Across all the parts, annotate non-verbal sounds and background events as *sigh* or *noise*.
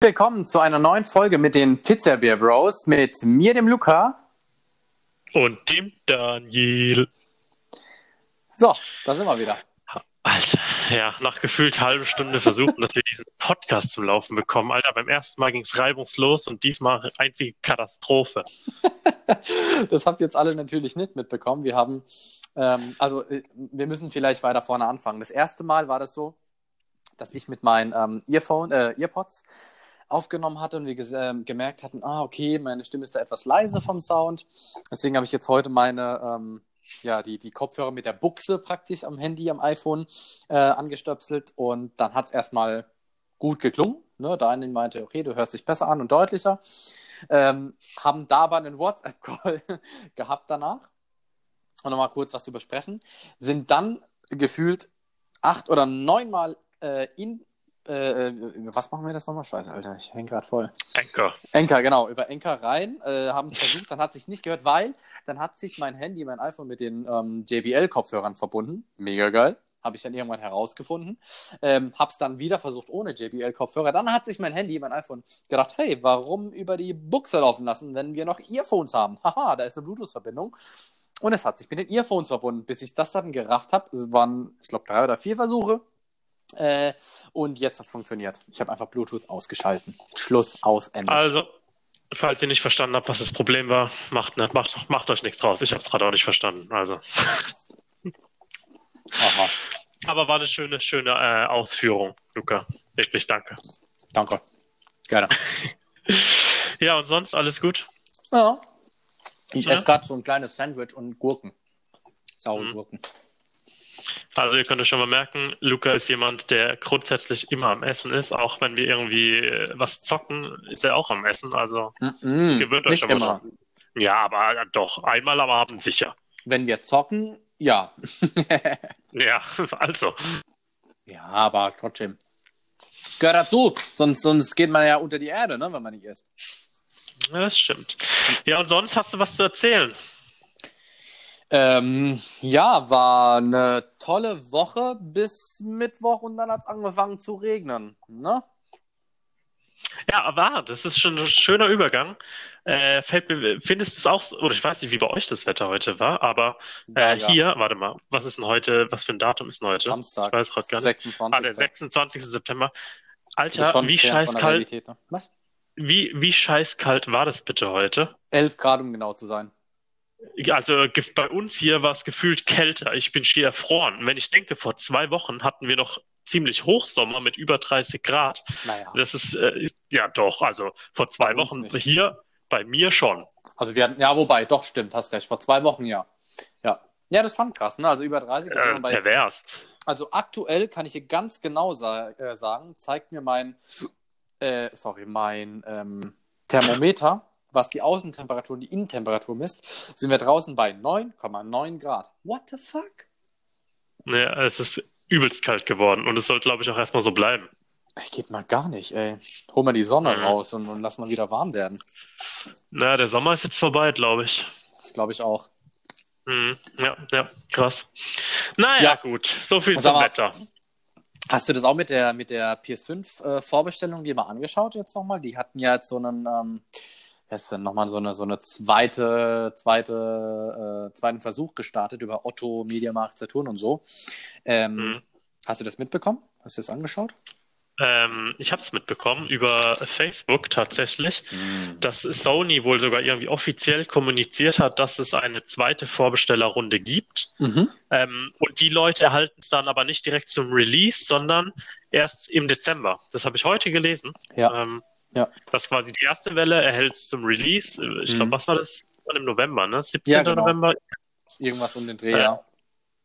Willkommen zu einer neuen Folge mit den Pizza Beer Bros mit mir, dem Luca. Und dem Daniel. So, da sind wir wieder. Alter, ja, nach gefühlt halbe Stunde versuchen, dass wir diesen Podcast zum Laufen bekommen. Alter, beim ersten Mal ging es reibungslos und diesmal einzige Katastrophe. *laughs* das habt ihr jetzt alle natürlich nicht mitbekommen. Wir haben, ähm, also äh, wir müssen vielleicht weiter vorne anfangen. Das erste Mal war das so, dass ich mit meinen ähm, Earphone, äh, Earpods aufgenommen hatte und wir äh, gemerkt hatten, ah, okay, meine Stimme ist da etwas leise vom Sound. Deswegen habe ich jetzt heute meine, ähm, ja, die, die Kopfhörer mit der Buchse praktisch am Handy, am iPhone äh, angestöpselt und dann hat es erstmal gut geklungen. Ne? Daniel meinte, okay, du hörst dich besser an und deutlicher. Ähm, haben da aber einen WhatsApp-Call *laughs* gehabt danach und nochmal kurz was zu besprechen. Sind dann gefühlt acht oder neunmal äh, in äh, was machen wir das nochmal? Scheiße, Alter, ich hänge gerade voll. Enker. Enker, genau, über Enker rein, äh, haben es versucht, dann hat sich nicht gehört, weil dann hat sich mein Handy, mein iPhone mit den ähm, JBL-Kopfhörern verbunden. Mega geil. Habe ich dann irgendwann herausgefunden. Ähm, hab's dann wieder versucht ohne JBL-Kopfhörer. Dann hat sich mein Handy, mein iPhone gedacht, hey, warum über die Buchse laufen lassen, wenn wir noch Earphones haben? Haha, da ist eine Bluetooth-Verbindung. Und es hat sich mit den Earphones verbunden. Bis ich das dann gerafft habe, es waren, ich glaube, drei oder vier Versuche, äh, und jetzt hat es funktioniert. Ich habe einfach Bluetooth ausgeschalten. Schluss, aus, Ende. Also, falls ihr nicht verstanden habt, was das Problem war, macht, ne, macht, macht euch nichts draus. Ich habe es gerade auch nicht verstanden. Also. *laughs* Aha. Aber war eine schöne, schöne äh, Ausführung, Luca. Wirklich danke. Danke. Gerne. *laughs* ja, und sonst alles gut? Ja. Ich ja. esse gerade so ein kleines Sandwich und Gurken. Saure mhm. Gurken. Also ihr könnt es schon mal merken, Luca ist jemand, der grundsätzlich immer am Essen ist. Auch wenn wir irgendwie äh, was zocken, ist er auch am Essen. Also mm -mm, gewöhnt euch schon mal immer. dran. Ja, aber doch, einmal am Abend sicher. Wenn wir zocken, ja. *laughs* ja, also. Ja, aber trotzdem. Gehört dazu, sonst, sonst geht man ja unter die Erde, ne, wenn man nicht isst. Ja, das stimmt. Ja, und sonst hast du was zu erzählen? Ähm, ja, war eine tolle Woche bis Mittwoch und dann hat es angefangen zu regnen. Ne? Ja, war, das ist schon ein schöner Übergang. Äh, fällt mir, findest du es auch, oder ich weiß nicht, wie bei euch das Wetter heute war, aber äh, ja, hier, warte mal, was ist denn heute, was für ein Datum ist denn heute? Samstag. Ich weiß gerade gar nicht. 26. Ah, der 26. September. Alter, wie scheißkalt. Ne? Was? Wie, wie scheißkalt war das bitte heute? 11 Grad, um genau zu sein. Also bei uns hier war es gefühlt kälter. Ich bin schier erfroren. Wenn ich denke, vor zwei Wochen hatten wir noch ziemlich Hochsommer mit über 30 Grad. Naja. Das ist, äh, ist ja doch, also vor zwei Wochen hier, bei mir schon. Also wir hatten, ja, wobei, doch, stimmt, hast recht. Vor zwei Wochen ja. Ja. Ja, das ist schon krass, ne? Also über 30 Grad. Äh, bei, pervers. Also aktuell kann ich dir ganz genau sa äh, sagen, zeigt mir mein, äh, sorry, mein ähm, Thermometer was die Außentemperatur und die Innentemperatur misst, sind wir draußen bei 9,9 Grad. What the fuck? Ja, es ist übelst kalt geworden und es soll, glaube ich, auch erstmal so bleiben. Geht mal gar nicht, ey. Hol mal die Sonne mhm. raus und, und lass mal wieder warm werden. Na, der Sommer ist jetzt vorbei, glaube ich. Das glaube ich auch. Mhm. Ja, ja, krass. Naja, ja. gut. So viel zum Wetter. Hast du das auch mit der, mit der PS5-Vorbestellung äh, dir mal angeschaut jetzt nochmal? Die hatten ja jetzt so einen, ähm, ist dann nochmal so eine, so eine zweite, zweite, äh, zweiten Versuch gestartet über Otto, Mediamarkt, Saturn und so. Ähm, mhm. Hast du das mitbekommen? Hast du das angeschaut? Ähm, ich habe es mitbekommen über Facebook tatsächlich, mhm. dass Sony wohl sogar irgendwie offiziell kommuniziert hat, dass es eine zweite Vorbestellerrunde gibt. Mhm. Ähm, und die Leute erhalten es dann aber nicht direkt zum Release, sondern erst im Dezember. Das habe ich heute gelesen. Ja. Ähm, ja. Das quasi die erste Welle erhält es zum Release. Ich glaube, mhm. was war das? Im November, ne? 17. Ja, genau. November. Irgendwas um den Dreh, äh, ja.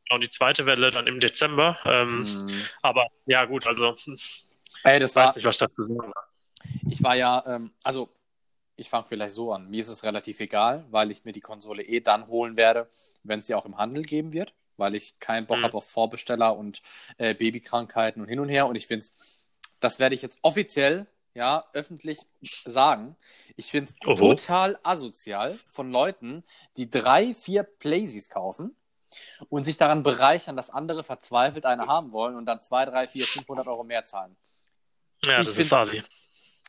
Und die zweite Welle dann im Dezember. Ähm, mhm. Aber ja, gut, also. Ey, das ich war, weiß nicht, was das sagen Ich war ja, ähm, also ich fange vielleicht so an. Mir ist es relativ egal, weil ich mir die Konsole eh dann holen werde, wenn es sie auch im Handel geben wird, weil ich keinen Bock mhm. habe auf Vorbesteller und äh, Babykrankheiten und hin und her. Und ich finde, das werde ich jetzt offiziell ja, öffentlich sagen. Ich finde es total asozial von Leuten, die drei, vier Playsys kaufen und sich daran bereichern, dass andere verzweifelt eine haben wollen und dann zwei, drei, vier, 500 Euro mehr zahlen. Ja, ich das ist asi.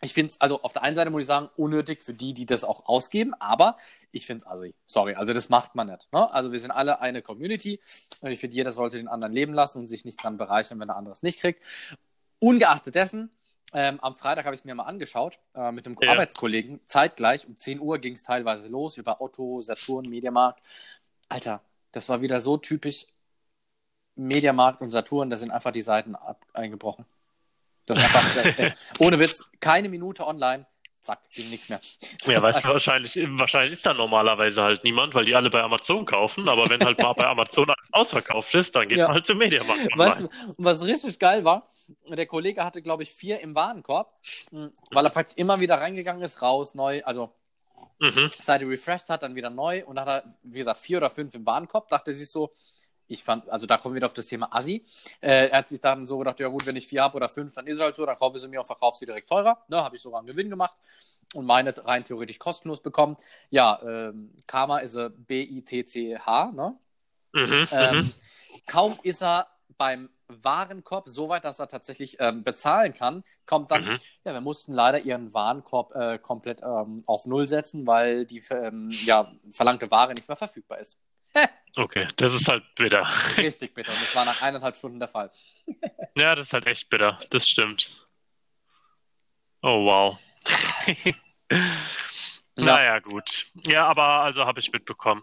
Ich finde es, also auf der einen Seite muss ich sagen, unnötig für die, die das auch ausgeben, aber ich finde es assi. Sorry, also das macht man nicht. Ne? Also wir sind alle eine Community und ich finde, jeder sollte den anderen leben lassen und sich nicht dran bereichern, wenn der andere es nicht kriegt. Ungeachtet dessen, ähm, am Freitag habe ich es mir mal angeschaut äh, mit einem ja. Arbeitskollegen. Zeitgleich um 10 Uhr ging es teilweise los über Otto, Saturn, Mediamarkt. Alter, das war wieder so typisch Mediamarkt und Saturn, da sind einfach die Seiten ab eingebrochen. Das ist einfach, äh, äh, *laughs* ohne Witz, keine Minute online, zack, ging nichts mehr. Das ja, *laughs* weißt du, wahrscheinlich, wahrscheinlich ist da normalerweise halt niemand, weil die alle bei Amazon kaufen, aber wenn halt mal bei Amazon alles ausverkauft ist, dann geht ja. man halt zum Mediamarkt. Weißt du, was richtig geil war, der Kollege hatte, glaube ich, vier im Warenkorb, hm, weil er praktisch immer wieder reingegangen ist, raus, neu, also mhm. Seite refreshed hat, dann wieder neu und dann hat er, wie gesagt, vier oder fünf im Warenkorb, dachte er sich so, ich fand, also da kommen wir wieder auf das Thema Assi. Äh, er hat sich dann so gedacht, ja gut, wenn ich vier habe oder fünf, dann ist es halt so, dann kaufe ich sie mir und verkaufe sie direkt teurer. Ne, habe ich sogar einen Gewinn gemacht und meine rein theoretisch kostenlos bekommen. Ja, ähm, Karma ist er B-I-T-C-H, ne? Mhm, ähm, mhm. kaum ist er beim Warenkorb so weit, dass er tatsächlich ähm, bezahlen kann, kommt dann, mhm. ja, wir mussten leider ihren Warenkorb äh, komplett ähm, auf Null setzen, weil die ähm, ja, verlangte Ware nicht mehr verfügbar ist. Okay, das ist halt bitter. Richtig bitter. Und das war nach eineinhalb Stunden der Fall. *laughs* ja, das ist halt echt bitter. Das stimmt. Oh, wow. *laughs* naja, gut. Ja, aber also habe ich mitbekommen.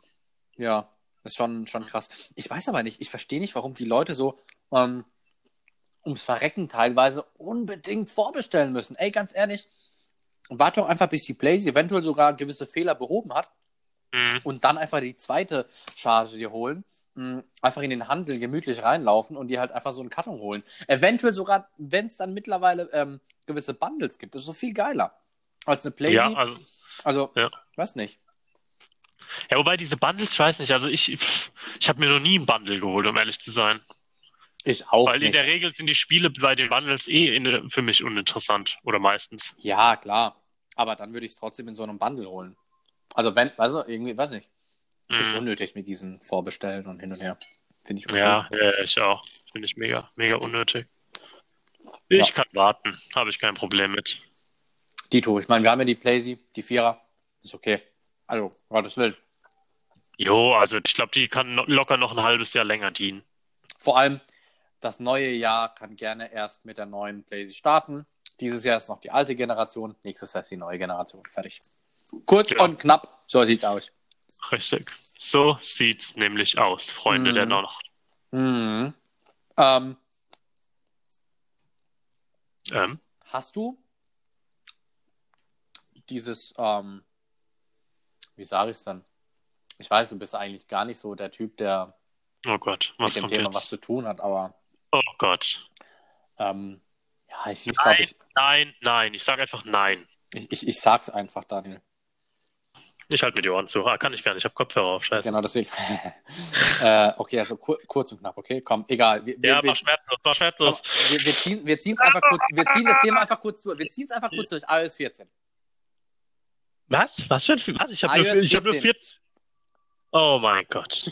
Ja, ist schon, schon krass. Ich weiß aber nicht, ich verstehe nicht, warum die Leute so ähm, ums Verrecken teilweise unbedingt vorbestellen müssen. Ey, ganz ehrlich, warte doch einfach, bis die Blaze eventuell sogar gewisse Fehler behoben hat mhm. und dann einfach die zweite Charge dir holen. Mh, einfach in den Handel gemütlich reinlaufen und dir halt einfach so einen Karton holen. Eventuell sogar, wenn es dann mittlerweile ähm, gewisse Bundles gibt, das ist so viel geiler als eine Playsee. Ja, also, also ja. weiß nicht. Ja, wobei diese Bundles, ich weiß nicht, also ich, ich habe mir noch nie einen Bundle geholt, um ehrlich zu sein. Ich auch Weil nicht. in der Regel sind die Spiele bei den Bundles eh in, für mich uninteressant oder meistens. Ja, klar. Aber dann würde ich es trotzdem in so einem Bundle holen. Also wenn, also irgendwie, weiß nicht. Ich finde es mm. unnötig mit diesem Vorbestellen und hin und her. Finde ich okay. ja, ja, ich auch. Finde ich mega, mega unnötig. Ich ja. kann warten, habe ich kein Problem mit. Dito, ich meine, wir haben ja die Playsee, die Vierer. Ist okay. Also, Gottes Willen. Jo, also ich glaube, die kann locker noch ein halbes Jahr länger dienen. Vor allem, das neue Jahr kann gerne erst mit der neuen Playsee starten. Dieses Jahr ist noch die alte Generation, nächstes Jahr ist die neue Generation. Fertig. Kurz ja. und knapp, so sieht's aus. Richtig. So sieht's nämlich aus, Freunde mhm. der Nacht. Mhm. Ähm, ähm. Hast du dieses, ähm, wie sage ich es dann? Ich weiß, du bist eigentlich gar nicht so der Typ, der oh Gott, was mit dem Thema jetzt? was zu tun hat, aber. Oh Gott. Ähm, ja, ich, ich glaube. Nein, nein, ich sage einfach nein. Ich, ich, ich sag's einfach, Daniel. Ich halte mir die Ohren zu. Ah, kann ich gar nicht. Ich habe Kopfhörer auf. Scheiße. Genau, deswegen. *laughs* äh, okay, also kur kurz und knapp, okay? Komm, egal. Wir, ja, wir, mach schmerzlos, mach schmerzlos. Komm, wir, wir, ziehen, wir ziehen es einfach kurz, wir ziehen das Thema einfach kurz durch. Wir ziehen es einfach kurz durch. iOS 14. Was? Was für ein Was? Ich habe nur, hab nur 14. Oh mein Gott.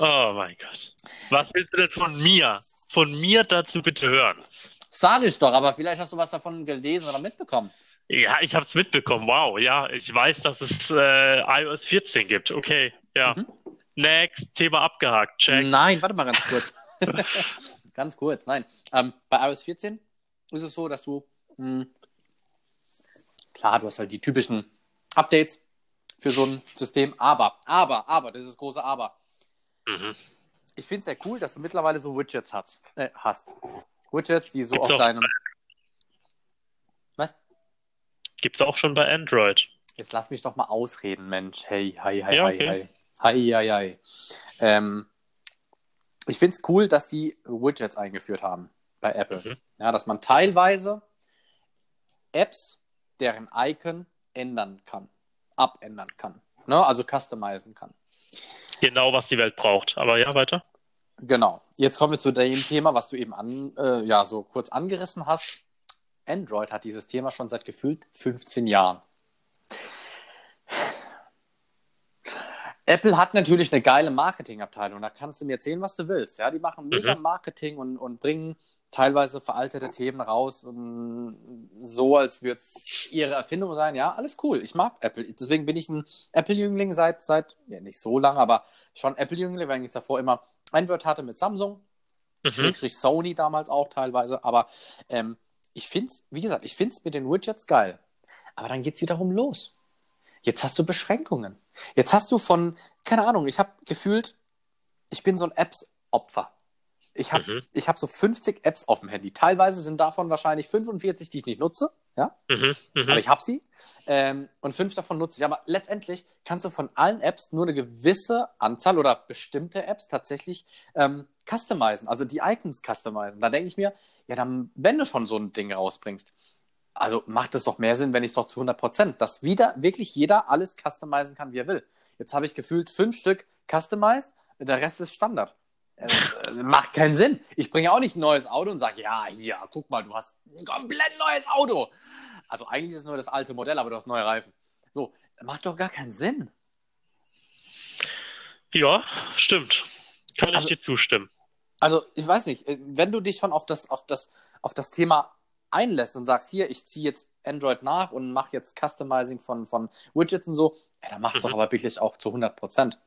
oh mein Gott. Was willst du denn von mir? Von mir dazu bitte hören? Sag ich doch, aber vielleicht hast du was davon gelesen oder mitbekommen. Ja, ich habe es mitbekommen. Wow, ja, ich weiß, dass es äh, iOS 14 gibt. Okay, ja. Mhm. Next, Thema abgehakt. Check. Nein, warte mal ganz kurz. *laughs* *laughs* ganz kurz, nein. Ähm, bei iOS 14 ist es so, dass du mh, hm, klar, du hast halt die typischen Updates für so ein System, aber, aber, aber, das ist das große Aber. Mhm. Ich finde es sehr cool, dass du mittlerweile so Widgets hast. Äh, hast. Widgets, die so Gibt's auf deinem. Gibt es auch schon bei Android. Jetzt lass mich doch mal ausreden, Mensch. Hey, hi, hi, ja, hi, okay. hi. Hi, hi, hi. Ähm, ich finde es cool, dass die Widgets eingeführt haben bei Apple. Mhm. Ja, dass man teilweise Apps deren Icon ändern kann, abändern kann, ne? also customizen kann. Genau, was die Welt braucht. Aber ja, weiter. Genau. Jetzt kommen wir zu dem Thema, was du eben an, äh, ja, so kurz angerissen hast. Android hat dieses Thema schon seit gefühlt 15 Jahren. Apple hat natürlich eine geile Marketingabteilung. Da kannst du mir erzählen, was du willst. Ja, die machen mega mhm. Marketing und, und bringen teilweise veraltete Themen raus und so, als würde es ihre Erfindung sein. Ja, alles cool. Ich mag Apple. Deswegen bin ich ein Apple-Jüngling seit, seit, ja, nicht so lange, aber schon Apple-Jüngling, weil ich davor immer Android hatte mit Samsung. Mhm. Sony damals auch teilweise. Aber ähm, ich finde es, wie gesagt, ich finde es mit den Widgets geil. Aber dann geht es wiederum los. Jetzt hast du Beschränkungen. Jetzt hast du von, keine Ahnung, ich habe gefühlt, ich bin so ein Apps-Opfer. Ich habe mhm. hab so 50 Apps auf dem Handy. Teilweise sind davon wahrscheinlich 45, die ich nicht nutze. Ja? Mhm. Mhm. Aber ich habe sie. Ähm, und fünf davon nutze ich. Aber letztendlich kannst du von allen Apps nur eine gewisse Anzahl oder bestimmte Apps tatsächlich ähm, customizen, also die Icons customizen. Da denke ich mir, ja, dann, wenn du schon so ein Ding rausbringst, also macht es doch mehr Sinn, wenn ich es doch zu 100 Prozent, dass wieder wirklich jeder alles customizen kann, wie er will. Jetzt habe ich gefühlt fünf Stück customized, der Rest ist Standard. Äh, *laughs* macht keinen Sinn. Ich bringe auch nicht ein neues Auto und sage, ja, hier, guck mal, du hast ein komplett neues Auto. Also eigentlich ist es nur das alte Modell, aber du hast neue Reifen. So, macht doch gar keinen Sinn. Ja, stimmt. Kann also, ich dir zustimmen. Also, ich weiß nicht, äh, wenn du dich schon auf das, auf das, auf das Thema einlässt und sagst, hier, ich ziehe jetzt Android nach und mache jetzt Customizing von, von Widgets und so, ja, dann machst du mhm. aber wirklich auch zu 100 Prozent.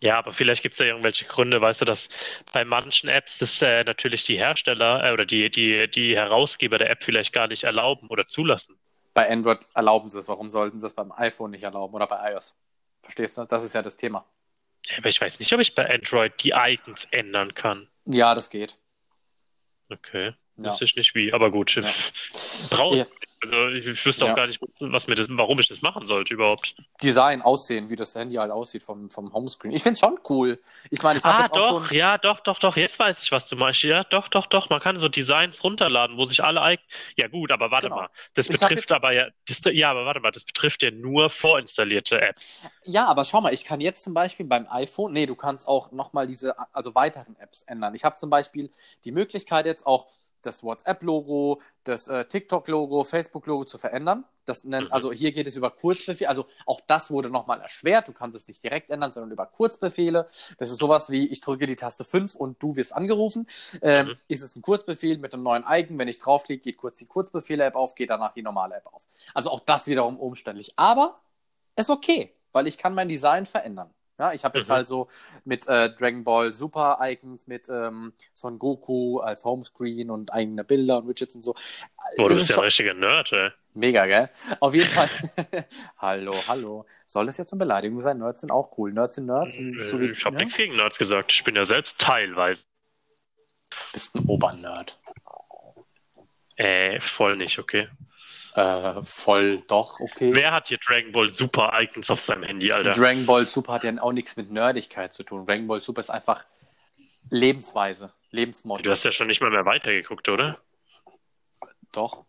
Ja, aber vielleicht gibt es ja irgendwelche Gründe, weißt du, dass bei manchen Apps das äh, natürlich die Hersteller äh, oder die, die, die Herausgeber der App vielleicht gar nicht erlauben oder zulassen. Bei Android erlauben sie es. Warum sollten sie es beim iPhone nicht erlauben oder bei iOS? Verstehst du? Das ist ja das Thema. Aber ich weiß nicht, ob ich bei Android die Icons ändern kann. Ja, das geht. Okay. Ja. Wüsste ich nicht wie, aber gut. Ja. *laughs* Brauche ja. Also ich wüsste auch gar nicht, was mir das, warum ich das machen sollte überhaupt. Design, Aussehen, wie das Handy halt aussieht vom, vom Homescreen. Ich finde es schon cool. Ich meine, ich habe ah, jetzt doch, auch so ein... ja, doch, doch, doch. Jetzt weiß ich, was du meinst. Ja, doch, doch, doch. Man kann so Designs runterladen, wo sich alle. Ja gut, aber warte genau. mal. Das ich betrifft jetzt... aber ja, das, ja, aber warte mal, das betrifft ja nur vorinstallierte Apps. Ja, aber schau mal, ich kann jetzt zum Beispiel beim iPhone, nee, du kannst auch nochmal diese, also weiteren Apps ändern. Ich habe zum Beispiel die Möglichkeit jetzt auch das WhatsApp-Logo, das äh, TikTok-Logo, Facebook-Logo zu verändern. Das nennt, mhm. Also hier geht es über Kurzbefehle. Also auch das wurde nochmal erschwert. Du kannst es nicht direkt ändern, sondern über Kurzbefehle. Das ist sowas wie, ich drücke die Taste 5 und du wirst angerufen. Ähm, mhm. Ist es ein Kurzbefehl mit einem neuen Icon? Wenn ich draufklicke, geht kurz die Kurzbefehle-App auf, geht danach die normale App auf. Also auch das wiederum umständlich. Aber ist okay, weil ich kann mein Design verändern. Ja, ich habe jetzt mhm. halt so mit äh, Dragon Ball Super Icons, mit ähm, Son Goku als Homescreen und eigene Bilder und Widgets und so. Oh, du bist ja ein richtiger Nerd, ey. Mega, gell? Auf jeden Fall. *laughs* hallo, hallo. Soll das jetzt eine Beleidigung sein? Nerds sind auch cool. Nerds sind Nerds. Äh, so wie, ich habe ja? nichts gegen Nerds gesagt. Ich bin ja selbst teilweise. Bist ein Obernerd. Äh, voll nicht, okay. Äh, voll doch, okay. Wer hat hier Dragon Ball Super Icons auf seinem Handy, Alter? Dragon Ball Super hat ja auch nichts mit Nerdigkeit zu tun. Dragon Ball Super ist einfach Lebensweise, Lebensmotto. Du hast ja schon nicht mal mehr weitergeguckt, oder? Doch.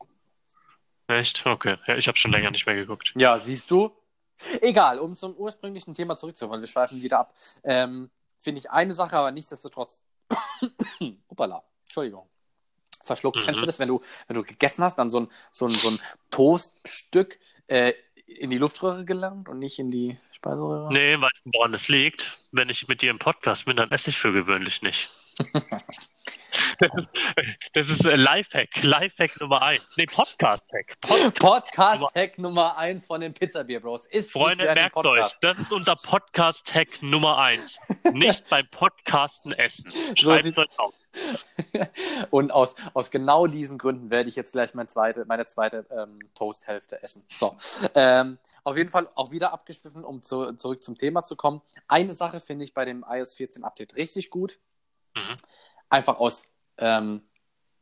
Echt? Okay. Ja, ich habe schon länger nicht mehr geguckt. Ja, siehst du? Egal, um zum ursprünglichen Thema zurückzukommen, wir schweifen wieder ab. Ähm, Finde ich eine Sache, aber nichtsdestotrotz. *coughs* Hoppala, Entschuldigung verschluckt. Mhm. Kennst du das, wenn du, wenn du gegessen hast, dann so ein, so ein, so ein Toaststück äh, in die Luftröhre gelangt und nicht in die Speiseröhre? Nee, weißt du, woran es liegt? Wenn ich mit dir im Podcast bin, dann esse ich für gewöhnlich nicht. *laughs* Das ist, das ist äh, Lifehack, Lifehack Nummer 1. Nee, Podcast-Hack. Podcast-Hack Nummer 1 von den Pizza-Bier Bros. Ist Freunde, merkt euch, das ist unser Podcast-Hack Nummer 1. *laughs* Nicht beim Podcasten essen. Schreibt es euch auf. *laughs* Und aus, aus genau diesen Gründen werde ich jetzt gleich mein zweite, meine zweite ähm, Toast-Hälfte essen. So. Ähm, auf jeden Fall auch wieder abgeschliffen, um zu, zurück zum Thema zu kommen. Eine Sache finde ich bei dem iOS 14 Update richtig gut. Mhm. Einfach aus ähm,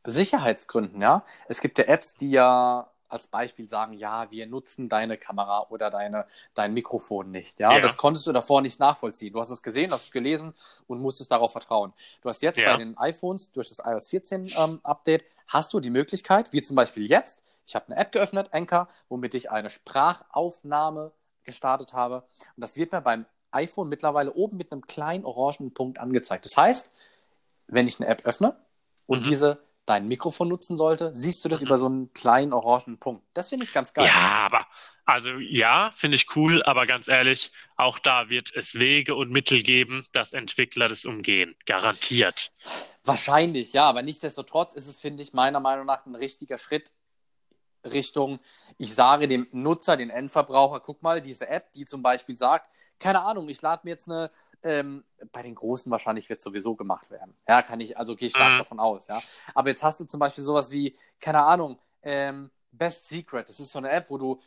Sicherheitsgründen, ja. Es gibt ja Apps, die ja als Beispiel sagen, ja, wir nutzen deine Kamera oder deine, dein Mikrofon nicht. Ja? ja? das konntest du davor nicht nachvollziehen. Du hast es gesehen, hast es gelesen und musstest darauf vertrauen. Du hast jetzt ja. bei den iPhones durch das iOS 14 ähm, Update hast du die Möglichkeit, wie zum Beispiel jetzt, ich habe eine App geöffnet, Anchor, womit ich eine Sprachaufnahme gestartet habe. Und das wird mir beim iPhone mittlerweile oben mit einem kleinen orangen Punkt angezeigt. Das heißt, wenn ich eine App öffne und mhm. diese dein Mikrofon nutzen sollte, siehst du das mhm. über so einen kleinen orangen Punkt. Das finde ich ganz geil. Ja, aber also ja, finde ich cool, aber ganz ehrlich, auch da wird es Wege und Mittel geben, dass Entwickler das umgehen. Garantiert. Wahrscheinlich, ja, aber nichtsdestotrotz ist es, finde ich, meiner Meinung nach ein richtiger Schritt Richtung, ich sage dem Nutzer, den Endverbraucher, guck mal, diese App, die zum Beispiel sagt, keine Ahnung, ich lade mir jetzt eine, ähm, bei den Großen wahrscheinlich wird sowieso gemacht werden. Ja, kann ich, also gehe ich stark mhm. davon aus, ja. Aber jetzt hast du zum Beispiel sowas wie, keine Ahnung, ähm, Best Secret. Das ist so eine App, wo du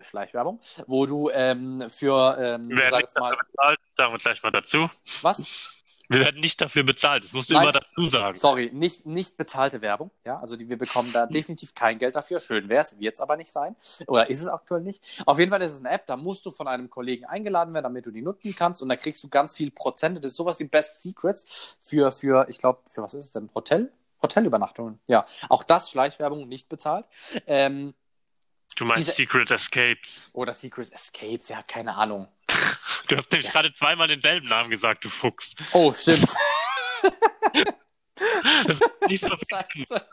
Schleichwerbung, wo du ähm, für, ähm, Wer sag jetzt mal, bezahlt, sagen wir gleich mal dazu. Was? Wir werden nicht dafür bezahlt, das musst du Nein, immer dazu sagen. Sorry, nicht, nicht bezahlte Werbung, ja, also die, wir bekommen da definitiv kein Geld dafür, schön wäre es, wird es aber nicht sein, oder ist es aktuell nicht. Auf jeden Fall ist es eine App, da musst du von einem Kollegen eingeladen werden, damit du die nutzen kannst und da kriegst du ganz viel Prozente, das ist sowas wie Best Secrets für, für ich glaube, für was ist es denn, Hotel? Hotelübernachtungen, ja. Auch das Schleichwerbung nicht bezahlt. Ähm, Du meinst diese... Secret Escapes. Oder Secret Escapes, ja, keine Ahnung. Du hast nämlich ja. gerade zweimal denselben Namen gesagt, du Fuchs. Oh, stimmt. das ist nicht so *laughs* Scheiße.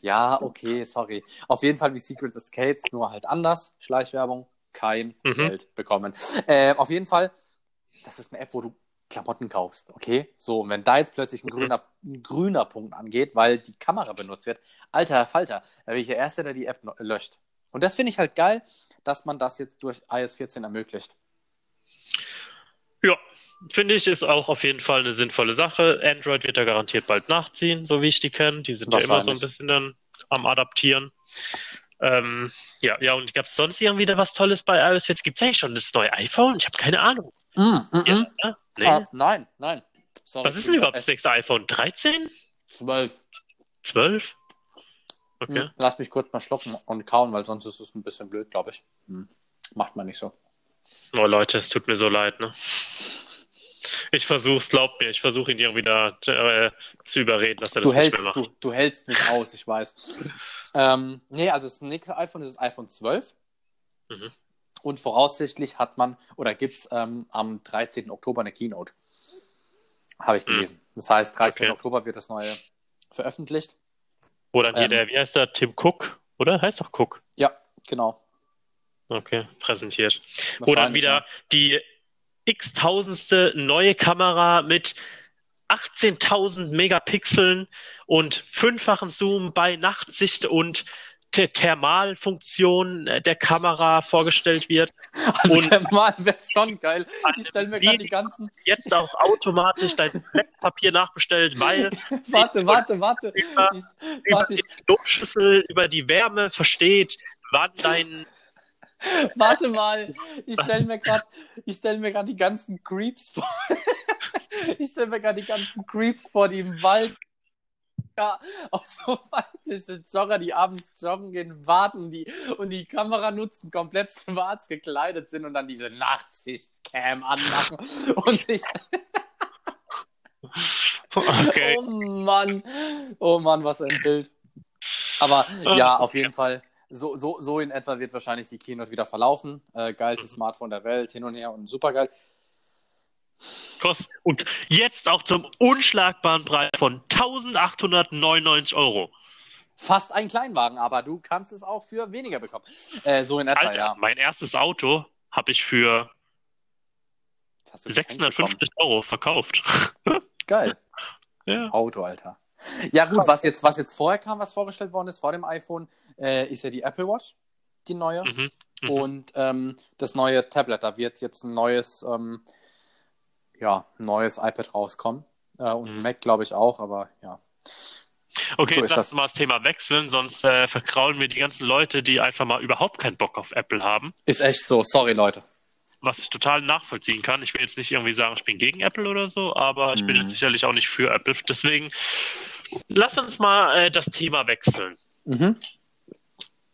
ja, okay, sorry. Auf jeden Fall wie Secret Escapes, nur halt anders. Schleichwerbung, kein mhm. Geld bekommen. Äh, auf jeden Fall, das ist eine App, wo du Klamotten kaufst, okay? So, und wenn da jetzt plötzlich ein grüner, ein grüner Punkt angeht, weil die Kamera benutzt wird, alter Falter, da bin ich der Erste, der die App löscht. Und das finde ich halt geil, dass man das jetzt durch iOS 14 ermöglicht. Ja, finde ich, ist auch auf jeden Fall eine sinnvolle Sache. Android wird da garantiert bald nachziehen, so wie ich die kenne. Die sind ja immer so ein bisschen dann am Adaptieren. Ähm, ja, ja, und gab es sonst irgendwie was Tolles bei iOS 14? Gibt es eigentlich schon das neue iPhone? Ich habe keine Ahnung. Mm, mm, ja, mm. Ja? Nee. Ah, nein, nein. Sorry, Was ist denn überhaupt das nächste iPhone? 13? 12. 12? Okay. Hm, lass mich kurz mal schlucken und kauen, weil sonst ist es ein bisschen blöd, glaube ich. Hm. Macht man nicht so. Oh Leute, es tut mir so leid, ne? Ich versuch's, glaubt mir, ich versuche ihn irgendwie da äh, zu überreden, dass er du das hältst, nicht mehr macht. Du, du hältst nicht aus, ich weiß. ähm, nee, also das nächste iPhone ist das iPhone 12. Mhm. Und voraussichtlich hat man oder gibt es ähm, am 13. Oktober eine Keynote. Habe ich hm. gelesen. Mhm. Das heißt, 13. Okay. Oktober wird das neue veröffentlicht. Wo dann hier ähm, der, wie heißt der, Tim Cook, oder? Heißt doch Cook. Ja, genau. Okay, präsentiert. Wo dann wieder ja. die x-tausendste neue Kamera mit 18.000 Megapixeln und fünffachem Zoom bei Nachtsicht und Thermalfunktion äh, der Kamera vorgestellt wird. Also und Thermal wäre schon geil. *laughs* Ich stelle mir gerade die ganzen. Jetzt auch automatisch dein Papier nachbestellt, weil. *laughs* warte, warte, warte. Über, ich, über warte, die Luftschüssel, über die Wärme versteht, wann dein. *laughs* Warte mal, ich stelle mir gerade stell die ganzen Creeps vor. ich stelle mir gerade die ganzen Creeps vor, die im Wald *laughs* ja, auch so weibliche Jogger, die abends joggen gehen, warten die und die Kamera nutzen, komplett *laughs* schwarz gekleidet sind und dann diese Nachtsicht-Cam anmachen und sich. *laughs* okay. Oh Mann, oh Mann, was ein Bild. Aber ja, auf jeden Fall. So, so, so in etwa wird wahrscheinlich die Keynote wieder verlaufen. Äh, geilstes mhm. Smartphone der Welt, hin und her und supergeil. Und jetzt auch zum unschlagbaren Preis von 1899 Euro. Fast ein Kleinwagen, aber du kannst es auch für weniger bekommen. Äh, so in etwa, Alter, ja. Mein erstes Auto habe ich für 650 Euro verkauft. *laughs* Geil. *laughs* Ja. Auto, Alter. Ja, gut, was jetzt, was jetzt vorher kam, was vorgestellt worden ist, vor dem iPhone, äh, ist ja die Apple Watch, die neue. Mhm, mh. Und ähm, das neue Tablet. Da wird jetzt ein neues ähm, ja, neues iPad rauskommen. Äh, und mhm. Mac, glaube ich, auch, aber ja. Okay, so jetzt lass uns mal das Thema wechseln, sonst äh, verkraulen wir die ganzen Leute, die einfach mal überhaupt keinen Bock auf Apple haben. Ist echt so, sorry Leute. Was ich total nachvollziehen kann. Ich will jetzt nicht irgendwie sagen, ich bin gegen Apple oder so, aber ich mhm. bin jetzt sicherlich auch nicht für Apple. Deswegen lass uns mal äh, das Thema wechseln. Mhm.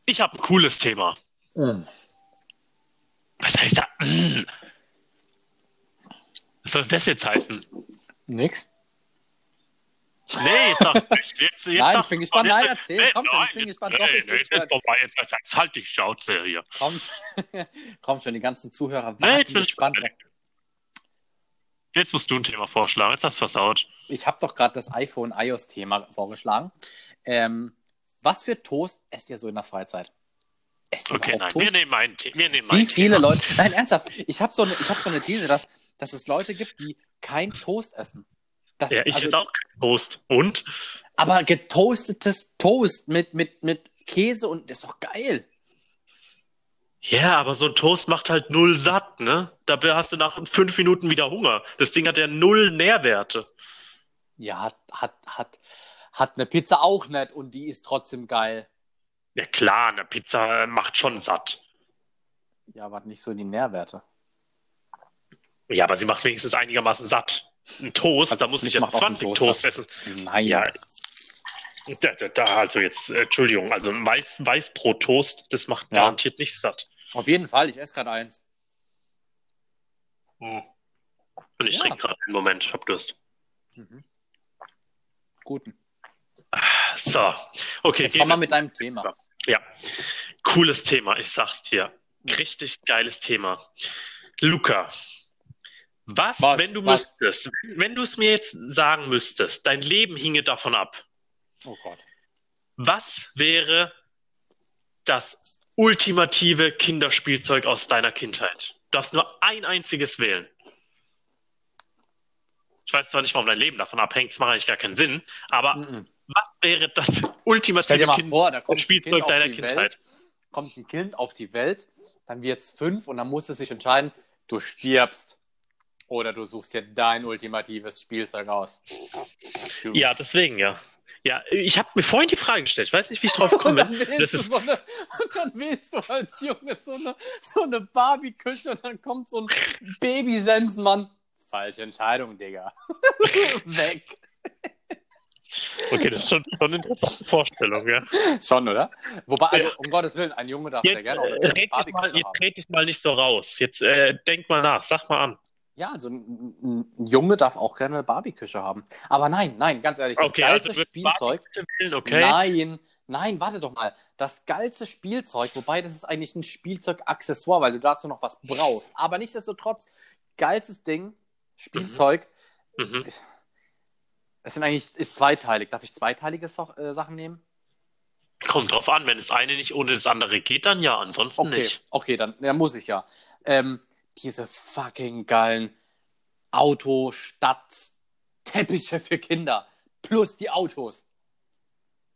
Ich habe ein cooles Thema. Mhm. Was heißt da? Was soll das jetzt heißen? Nix. Nee, jetzt sag ich jetzt, jetzt *laughs* Nein, ich bin gespannt. Nein, erzähl. Komm schon, ich bin gespannt. Doch, ich nee, jetzt ist vorbei. Jetzt, jetzt halt die Schnauze hier. Komm, *laughs* komm schon, die ganzen Zuhörer warten nee, jetzt bin gespannt. Jetzt musst du ein Thema vorschlagen. Jetzt hast du versaut. Ich habe doch gerade das iPhone iOS-Thema vorgeschlagen. Ähm, was für Toast esst ihr so in der Freizeit? Esst ihr okay, nein, Toast? wir nehmen ein, wir nehmen Wie viele Thema. Leute? Nein, ernsthaft. Ich habe so, eine, hab so eine These, dass, dass es Leute gibt, die kein Toast essen. Das, ja, ich also, esse auch kein Toast. Und? Aber getoastetes Toast mit, mit, mit Käse und das ist doch geil. Ja, aber so ein Toast macht halt null satt, ne? Dabei hast du nach fünf Minuten wieder Hunger. Das Ding hat ja null Nährwerte. Ja, hat, hat, hat, hat eine Pizza auch nicht und die ist trotzdem geil. Ja klar, eine Pizza macht schon satt. Ja, aber nicht so die Nährwerte. Ja, aber sie macht wenigstens einigermaßen satt. Ein Toast, also, da muss ich ja 20 Toast essen. Nein. Ja, da, da, also jetzt, äh, Entschuldigung, also Weiß, Weißbrot-Toast, das macht ja. garantiert nicht satt. Auf jeden Fall, ich esse gerade eins. Hm. Und ich ja. trinke gerade einen Moment, ich hab Durst. Mhm. Guten. So, okay. Jetzt komm mal mit deinem Thema. Ja, cooles Thema, ich sag's dir. Richtig geiles Thema. Luca, was, was wenn du was? müsstest, wenn du es mir jetzt sagen müsstest, dein Leben hinge davon ab. Oh Gott. Was wäre das ultimative Kinderspielzeug aus deiner Kindheit? Du darfst nur ein einziges wählen. Ich weiß zwar nicht, warum dein Leben davon abhängt, das macht eigentlich gar keinen Sinn, aber mm -mm. was wäre das *laughs* ultimative Kinderspielzeug deiner Kindheit? Welt, kommt ein Kind auf die Welt, dann wird es fünf und dann muss es sich entscheiden, du stirbst oder du suchst dir dein ultimatives Spielzeug aus. Choose. Ja, deswegen ja. Ja, ich habe mir vorhin die Frage gestellt. Ich weiß nicht, wie ich drauf komme. und, *laughs* dann das ist... so eine, und *laughs* dann wählst du als Junge so eine, so eine Barbie-Küche und dann kommt so ein Baby-Sensenmann. Falsche Entscheidung, Digga. *laughs* Weg. Okay, das ist schon, schon eine interessante Vorstellung, ja. Schon, oder? Wobei, also, um Gottes Willen, ein Junge darf jetzt, sehr gerne. Äh, red dich mal, jetzt red dich mal nicht so raus. Jetzt äh, denk mal nach, sag mal an. Ja, also ein, ein Junge darf auch gerne eine Barbie-Küche haben. Aber nein, nein, ganz ehrlich, das okay, geilste also Spielzeug. Okay. Nein, nein, warte doch mal. Das geilste Spielzeug, wobei das ist eigentlich ein Spielzeug-Accessoire, weil du dazu noch was brauchst. Aber nichtsdestotrotz, geilstes Ding, Spielzeug. Mhm. Mhm. Es sind eigentlich ist zweiteilig. Darf ich zweiteilige so äh, Sachen nehmen? Kommt drauf an, wenn das eine nicht ohne das andere geht, dann ja, ansonsten okay. nicht. Okay, dann ja, muss ich ja. Ähm, diese fucking geilen Auto, Stadt, Teppiche für Kinder. Plus die Autos.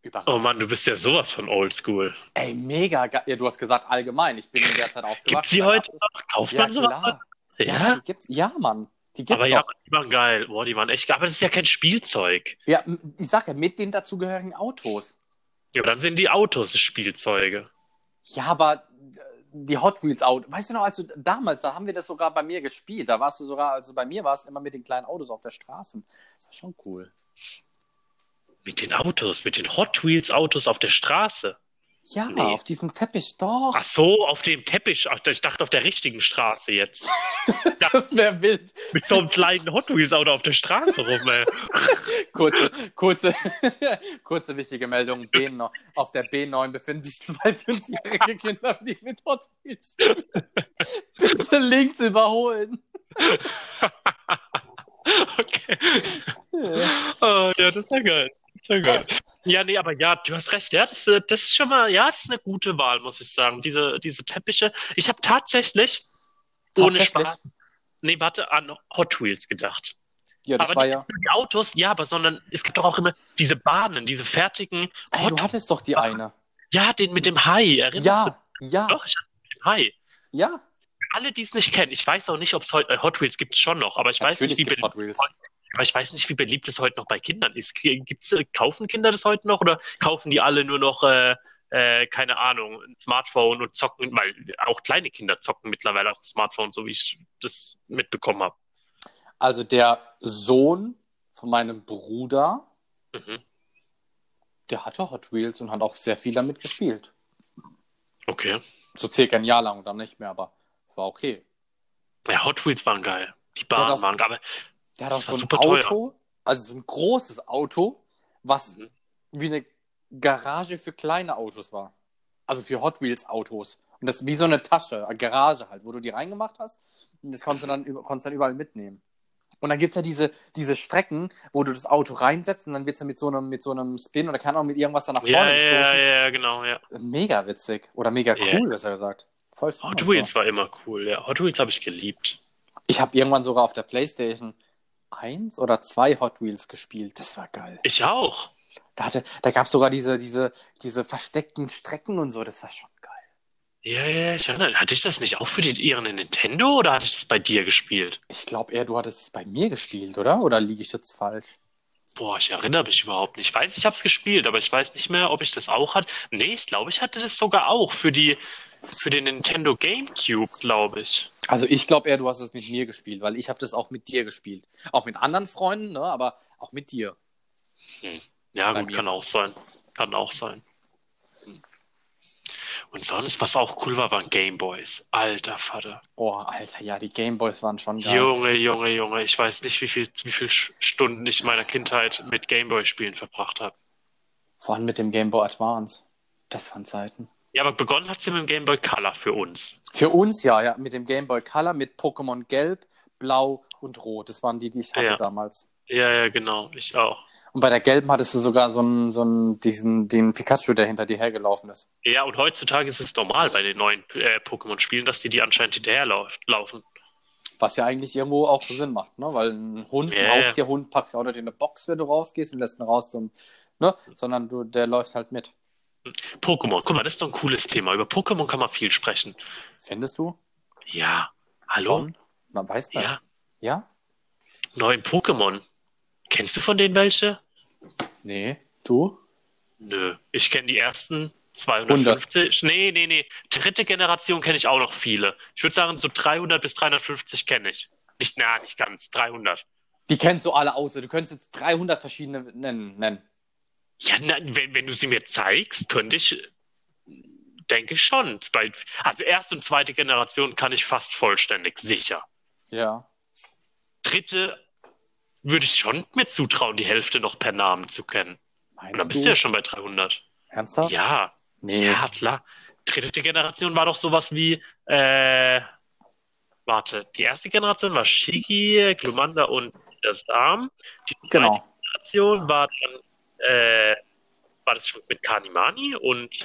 Überragend. Oh Mann, du bist ja sowas von oldschool. Ey, mega geil. Ja, du hast gesagt allgemein. Ich bin in der Zeit aufgewachsen. Gibt sie heute noch? Kauft ja, man sowas? Ja? Ja, die gibt's, ja, Mann. Die gibt's aber ja, die waren geil. Boah, die waren echt geil. Aber das ist ja kein Spielzeug. Ja, ich sag ja, mit den dazugehörigen Autos. Ja, aber dann sind die Autos Spielzeuge. Ja, aber die Hot Wheels Auto. Weißt du noch, als du damals, da haben wir das sogar bei mir gespielt. Da warst du sogar, als du bei mir warst, immer mit den kleinen Autos auf der Straße. Das war schon cool. Mit den Autos, mit den Hot Wheels Autos auf der Straße. Ja, nee. auf diesem Teppich, doch. Ach so, auf dem Teppich. Ach, ich dachte auf der richtigen Straße jetzt. *laughs* das wäre wild. Mit so einem kleinen Hot Wheels Auto auf der Straße rum, ey. *laughs* kurze, kurze, *laughs* kurze wichtige Meldung. B9, auf der B9 befinden sich zwei fünfjährige Kinder, die mit Hot Wheels Bitte links überholen. okay. Ja. Oh, ja, das ist ja geil. Sehr geil. Ja, nee, aber ja, du hast recht. Ja, das, äh, das ist schon mal, ja, das ist eine gute Wahl, muss ich sagen. Diese, diese Teppiche. Ich habe tatsächlich, ohne Spaß, nee, warte, an Hot Wheels gedacht. Ja, das aber war ja. Die Autos, ja, aber sondern es gibt doch auch immer diese Bahnen, diese fertigen. Hey, du hattest doch die eine. Ja, den mit dem Hai, erinnerst ja, du? Ja, Doch, ich hatte mit dem Hai. Ja. Alle, die es nicht kennen, ich weiß auch nicht, ob es heute, äh, Hot Wheels gibt es schon noch, aber ich Natürlich weiß nicht, wie Hot Wheels. Aber ich weiß nicht, wie beliebt es heute noch bei Kindern ist. Gibt's, äh, kaufen Kinder das heute noch oder kaufen die alle nur noch, äh, äh, keine Ahnung, ein Smartphone und zocken, weil auch kleine Kinder zocken mittlerweile auf dem Smartphone, so wie ich das mitbekommen habe. Also der Sohn von meinem Bruder, mhm. der hatte Hot Wheels und hat auch sehr viel damit gespielt. Okay. So circa ein Jahr lang und dann nicht mehr, aber war okay. Ja, Hot Wheels waren geil. Die Bahnen waren geil. Der hat auch so ein Auto, teuer. also so ein großes Auto, was mhm. wie eine Garage für kleine Autos war. Also für Hot Wheels Autos. Und das wie so eine Tasche, eine Garage halt, wo du die reingemacht hast. Und das konntest du dann, konntest dann überall mitnehmen. Und dann gibt es ja diese, diese Strecken, wo du das Auto reinsetzt und dann wird es ja mit so einem, mit so einem Spin oder kann auch mit irgendwas dann nach vorne ja, stoßen. ja, ja, genau, ja. Mega witzig. Oder mega cool, besser gesagt. Voll Hot Wheels so. war immer cool, ja. Hot Wheels habe ich geliebt. Ich habe irgendwann sogar auf der Playstation eins oder zwei Hot Wheels gespielt. Das war geil. Ich auch. Da, hatte, da gab es sogar diese, diese, diese versteckten Strecken und so. Das war schon geil. Ja, ja, ich erinnere. Hatte ich das nicht auch für die, ihren Nintendo oder hatte ich das bei dir gespielt? Ich glaube eher, du hattest es bei mir gespielt, oder? Oder liege ich jetzt falsch? Boah, ich erinnere mich überhaupt nicht. Ich weiß, ich habe es gespielt, aber ich weiß nicht mehr, ob ich das auch hatte. Nee, ich glaube, ich hatte das sogar auch für die, für den Nintendo GameCube, glaube ich. Also ich glaube eher, du hast es mit mir gespielt, weil ich habe das auch mit dir gespielt. Auch mit anderen Freunden, ne? aber auch mit dir. Ja, Bei gut, mir. kann auch sein. Kann auch sein. Hm. Und sonst, was auch cool war, waren Gameboys. Alter Vater. Oh, Alter, ja, die Gameboys waren schon geil. Junge, Junge, Junge. Ich weiß nicht, wie viel, wie viel Stunden ich meiner Kindheit mit Gameboy-Spielen verbracht habe. Vor allem mit dem Game Boy Advance. Das waren Zeiten. Ja, aber begonnen hat sie mit dem Game Boy Color für uns. Für uns ja, ja, mit dem Game Boy Color, mit Pokémon Gelb, Blau und Rot. Das waren die, die ich hatte Ja. damals. Ja, ja, genau. Ich auch. Und bei der gelben hattest du sogar so einen, so einen, diesen, den Pikachu, der hinter dir hergelaufen ist. Ja, und heutzutage ist es normal bei den neuen äh, Pokémon-Spielen, dass die die anscheinend hinterherlaufen. Was ja eigentlich irgendwo auch Sinn macht, ne? Weil ein Hund, Ja, ein. Haustierhund packst du auch nicht in eine Box, wenn du rausgehst und lässt ihn raus zum, ne? Sondern du, der läuft halt mit. Pokémon, guck mal, das ist doch ein cooles Thema. Über Pokémon kann man viel sprechen. Findest du? Ja. Hallo? Schon? Man weiß nicht. Ja. Ja? Neuen Pokémon. Kennst du von denen welche? Nee. Du? Nö. Ich kenne die ersten 250. Nee, nee, nee. Dritte Generation kenne ich auch noch viele. Ich würde sagen, so 300 bis 350 kenne ich. Nicht, na, nicht ganz. 300. Die kennst du alle aus. Du könntest jetzt 300 verschiedene nennen. nennen. Ja, na, wenn, wenn du sie mir zeigst, könnte ich, denke ich schon. Bei, also erste und zweite Generation kann ich fast vollständig, sicher. Ja. Dritte würde ich schon mir zutrauen, die Hälfte noch per Namen zu kennen. Und Meinst dann bist du? du ja schon bei 300. Ernsthaft? Ja, Nee. ja, klar. Dritte Generation war doch sowas wie, äh, warte, die erste Generation war Shiki, Glumanda und das Arm. Die zweite Genau. Generation war dann, äh, war das schon mit Kanimani und